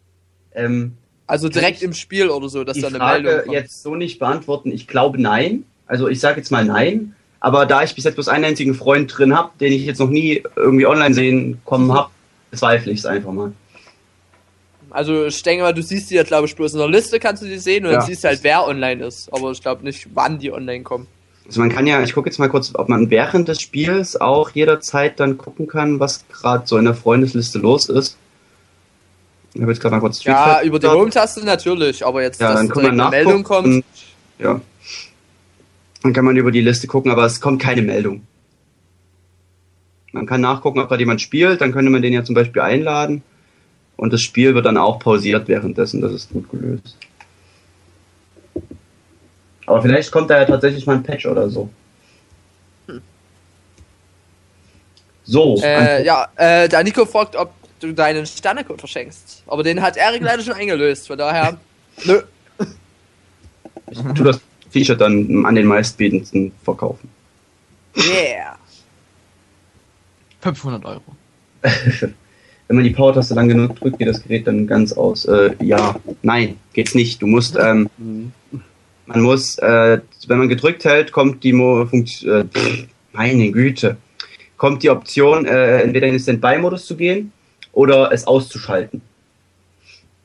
ähm, Also direkt im Spiel oder so, dass da eine Meldung Frage kommt. jetzt so nicht beantworten. Ich glaube nein. Also ich sage jetzt mal nein. Aber da ich bis jetzt bloß einen einzigen Freund drin habe, den ich jetzt noch nie irgendwie online sehen kommen habe, bezweifle ich es einfach mal. Also ich denke mal, du siehst die ja, glaube ich, bloß in der Liste kannst du die sehen und Ja. dann siehst du halt, wer online ist. Aber ich glaube nicht, wann die online kommen. Also man kann ja, ich gucke jetzt mal kurz, ob man während des Spiels auch jederzeit dann gucken kann, was gerade so in der Freundesliste los ist. Ich habe jetzt gerade mal kurz Street Ja, über die. Home-Taste natürlich, aber jetzt, Ja, dass dann kann direkt man eine Meldung kommt. Und, ja. Dann kann man über die Liste gucken, aber es kommt keine Meldung. Man kann nachgucken, ob gerade jemand spielt, dann könnte man den ja zum Beispiel einladen. Und das Spiel wird dann auch pausiert währenddessen, das ist gut gelöst. Aber vielleicht kommt da ja tatsächlich mal ein Patch oder so. So, Äh, ja, äh, der Nico fragt, ob du deinen Sternecode verschenkst. Aber den hat Erik leider schon eingelöst, von daher. Nö. ich tu das T-Shirt dann an den meistbietendsten verkaufen. Yeah. 500 Euro. Wenn man die Power-Taste lang genug drückt, geht das Gerät dann ganz aus. Äh, ja, nein, geht's nicht. Du musst, ähm, man muss, äh, wenn man gedrückt hält, kommt die Mo Funkt äh, pff, meine Güte, kommt die Option, äh, entweder in den Standby-Modus zu gehen oder es auszuschalten.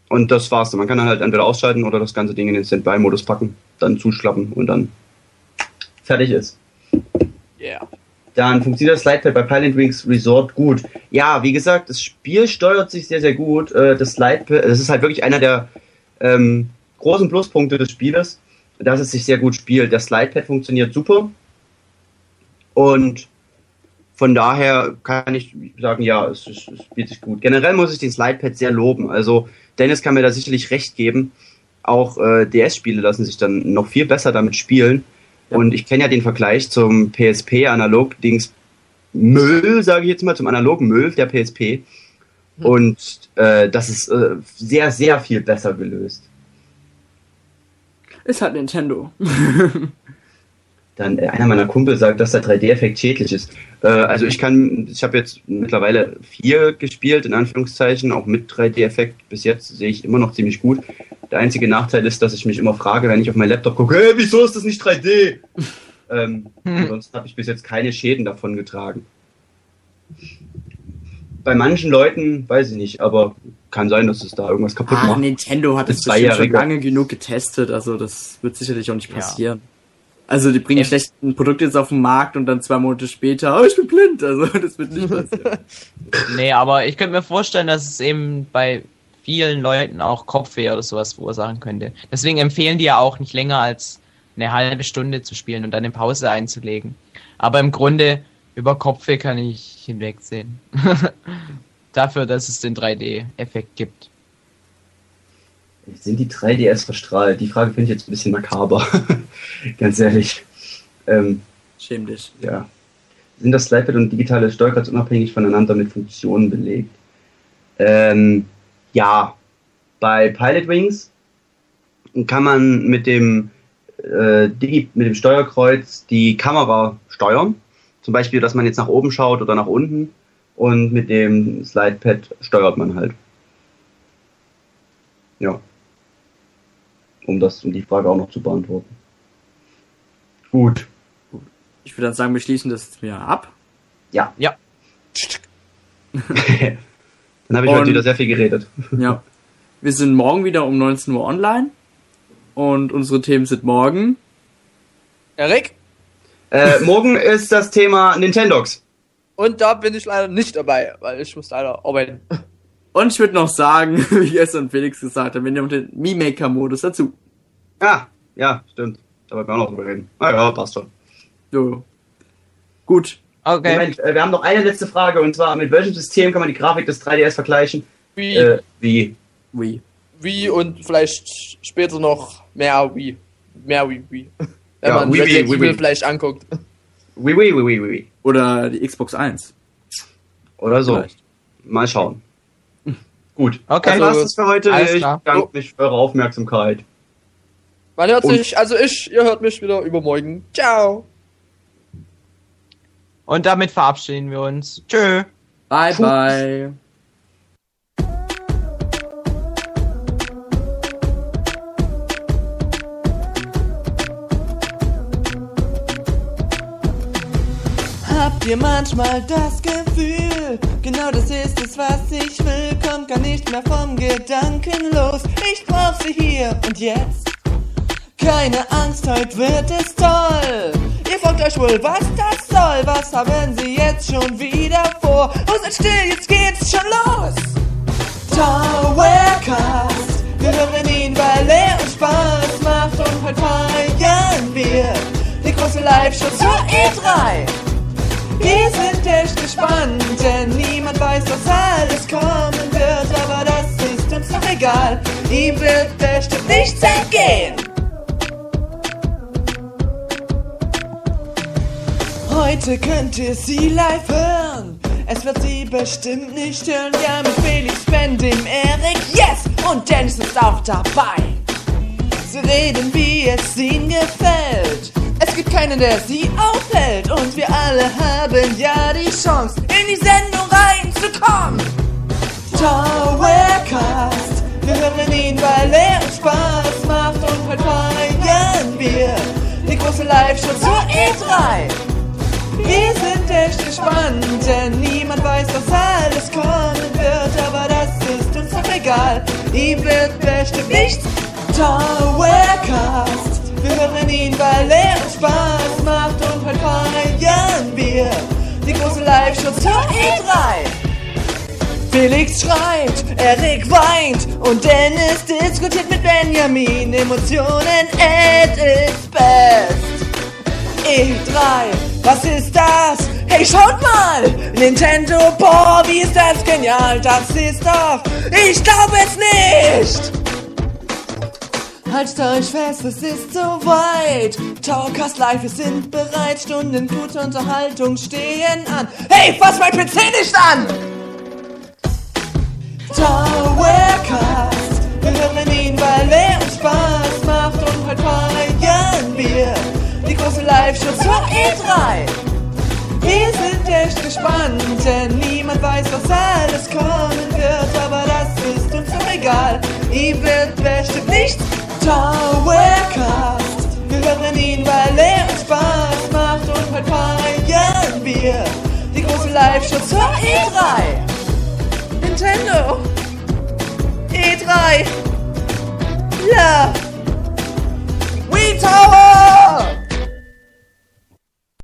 Und das war's. Man kann dann halt entweder ausschalten oder das ganze Ding in den Standby-Modus packen, dann zuschlappen und dann fertig ist. Yeah. Dann funktioniert das Slidepad bei Pilot Wings Resort gut. Ja, wie gesagt, das Spiel steuert sich sehr, sehr gut. Äh, Das Slidepad, das ist halt wirklich einer der ähm, großen Pluspunkte des Spieles, dass es sich sehr gut spielt. Das Slidepad funktioniert super. Und von daher kann ich sagen, ja, es, es, es spielt sich gut. Generell muss ich den Slidepad sehr loben. Also Dennis kann mir da sicherlich recht geben. Auch äh, DS-Spiele lassen sich dann noch viel besser damit spielen. Ja. Und ich kenne ja den Vergleich zum PSP-Analog-Dings Müll, sage ich jetzt mal, zum analogen Müll der PSP. Und äh, das ist äh, sehr, sehr viel besser gelöst. Ist halt Nintendo. Dann äh, einer meiner Kumpel sagt, dass der 3D-Effekt schädlich ist. Äh, also ich kann, ich habe jetzt mittlerweile vier gespielt, in Anführungszeichen, auch mit 3D-Effekt. Bis jetzt sehe ich immer noch ziemlich gut. Der einzige Nachteil ist, dass ich mich immer frage, wenn ich auf meinen Laptop gucke, hey, wieso ist das nicht 3D? ähm, ansonsten habe ich bis jetzt keine Schäden davon getragen. Bei manchen Leuten weiß ich nicht, aber kann sein, dass es da irgendwas kaputt Ah, macht. Nintendo hat Das es bestimmt schon lange genug getestet, also das wird sicherlich auch nicht Ja. passieren. Also die bringen Ähm, schlecht ein Produkt jetzt auf den Markt und dann zwei Monate später, oh, ich bin blind, also das wird nicht passieren. Nee, aber ich könnte mir vorstellen, dass es eben bei vielen Leuten auch Kopfweh oder sowas verursachen könnte. Deswegen empfehlen die ja auch nicht länger als eine halbe Stunde zu spielen und dann eine Pause einzulegen. Aber im Grunde über Kopfe kann ich hinwegsehen. Dafür, dass es den 3D-Effekt gibt. Sind die 3DS verstrahlt? Die Frage finde ich jetzt ein bisschen makaber. Ganz ehrlich. Ähm, Schäm dich. ja. Sind das Slidepad und digitale Steuerkreuz unabhängig voneinander mit Funktionen belegt? Ähm, ja. Bei Pilot Wings kann man mit dem, äh, Digi mit dem Steuerkreuz die Kamera steuern. Zum Beispiel, dass man jetzt nach oben schaut oder nach unten. Und mit dem Slidepad steuert man halt. Ja. Um das, um die Frage auch noch zu beantworten. Gut. Ich würde dann sagen, wir schließen das jetzt wieder ab. Ja. Ja. Dann habe ich Und- heute wieder sehr viel geredet. Ja. Wir sind morgen wieder um 19 Uhr online. Und unsere Themen sind morgen. Erik? Äh, morgen ist das Thema Nintendogs. Und da bin ich leider nicht dabei, weil ich muss leider arbeiten. Und ich würde noch sagen, wie gestern Felix gesagt hat, wir nehmen den Me-Maker-Modus dazu. Ah, ja, stimmt. Da wollten wir auch noch drüber reden. Ah ja, passt schon. So. Gut. Okay. Moment, äh, wir haben noch eine letzte Frage und zwar mit welchem System kann man die Grafik des 3DS vergleichen? Wie, Äh, wie? Wii. Wii und vielleicht später noch mehr Wii. Mehr Wii, Wii. Wenn Ja, man Wii, Wii, Resident Wii, Evil Wii. vielleicht anguckt. Wie, wie, wie, wie, wie. Oder die Xbox 1. Oder so. Vielleicht. Mal schauen. Gut. Okay. Das war's für heute. Ich danke mich für eure Aufmerksamkeit. Man hört Und- sich, also ich, ihr hört mich wieder übermorgen. Ciao. Und damit verabschieden wir uns. Tschö. Bye, bye. Ihr manchmal das Gefühl, genau das ist es, was ich will, kommt gar nicht mehr vom Gedanken los. Ich brauch sie hier und jetzt. Keine Angst, heute wird es toll. Ihr fragt euch wohl, was das soll. Was haben sie jetzt schon wieder vor? Oh, seid still, jetzt geht's schon los. Towercast, wir hören ihn, weil er uns Spaß macht und heute feiern wir die große Live-Show zur E3. Wir sind echt gespannt, denn niemand weiß, was alles kommen wird, aber das ist uns doch egal. Ihm wird bestimmt nichts entgehen. Heute könnt ihr sie live hören. Es wird sie bestimmt nicht hören. Ja, mit Felix, Ben, dem Erik, yes! Und Dennis ist auch dabei. Sie reden, wie es ihnen gefällt. Es gibt keinen, der sie aufhält. Und wir alle haben ja die Chance, in die Sendung reinzukommen. Towercast, wir hören ihn, weil er uns Spaß macht. Und heute feiern wir die große Live-Show zur E3. Wir sind echt gespannt, denn niemand weiß, was alles kommen wird. Aber das ist uns doch egal, ihm wird bestimmt nichts. Towercast, wir hören ihn, weil er Spaß macht. Und heute feiern wir die große Live-Show zur E3. Felix schreit, Erik weint und Dennis diskutiert mit Benjamin. Emotionen at its best. E3, was ist das? Hey, schaut mal! Nintendo, boah, wie ist das genial! Das ist doch... Ich glaube es nicht! Haltet euch fest, es ist soweit. Towercast Live, wir sind bereit. Stunden gute Unterhaltung stehen an. Hey, fass mein PC nicht an! Towercast, wir hören ihn, weil er uns Spaß macht. Und heute feiern wir die große Live-Show zur E3. Wir sind echt gespannt, denn niemand weiß, was alles kommen wird. Aber das ist uns doch egal, ihm wird bestimmt nichts. Towercast, wir hören ihn, weil er uns Spaß macht. Und heute feiern wir die große Live-Show zur E3. Nintendo, E3, Love, We Tower!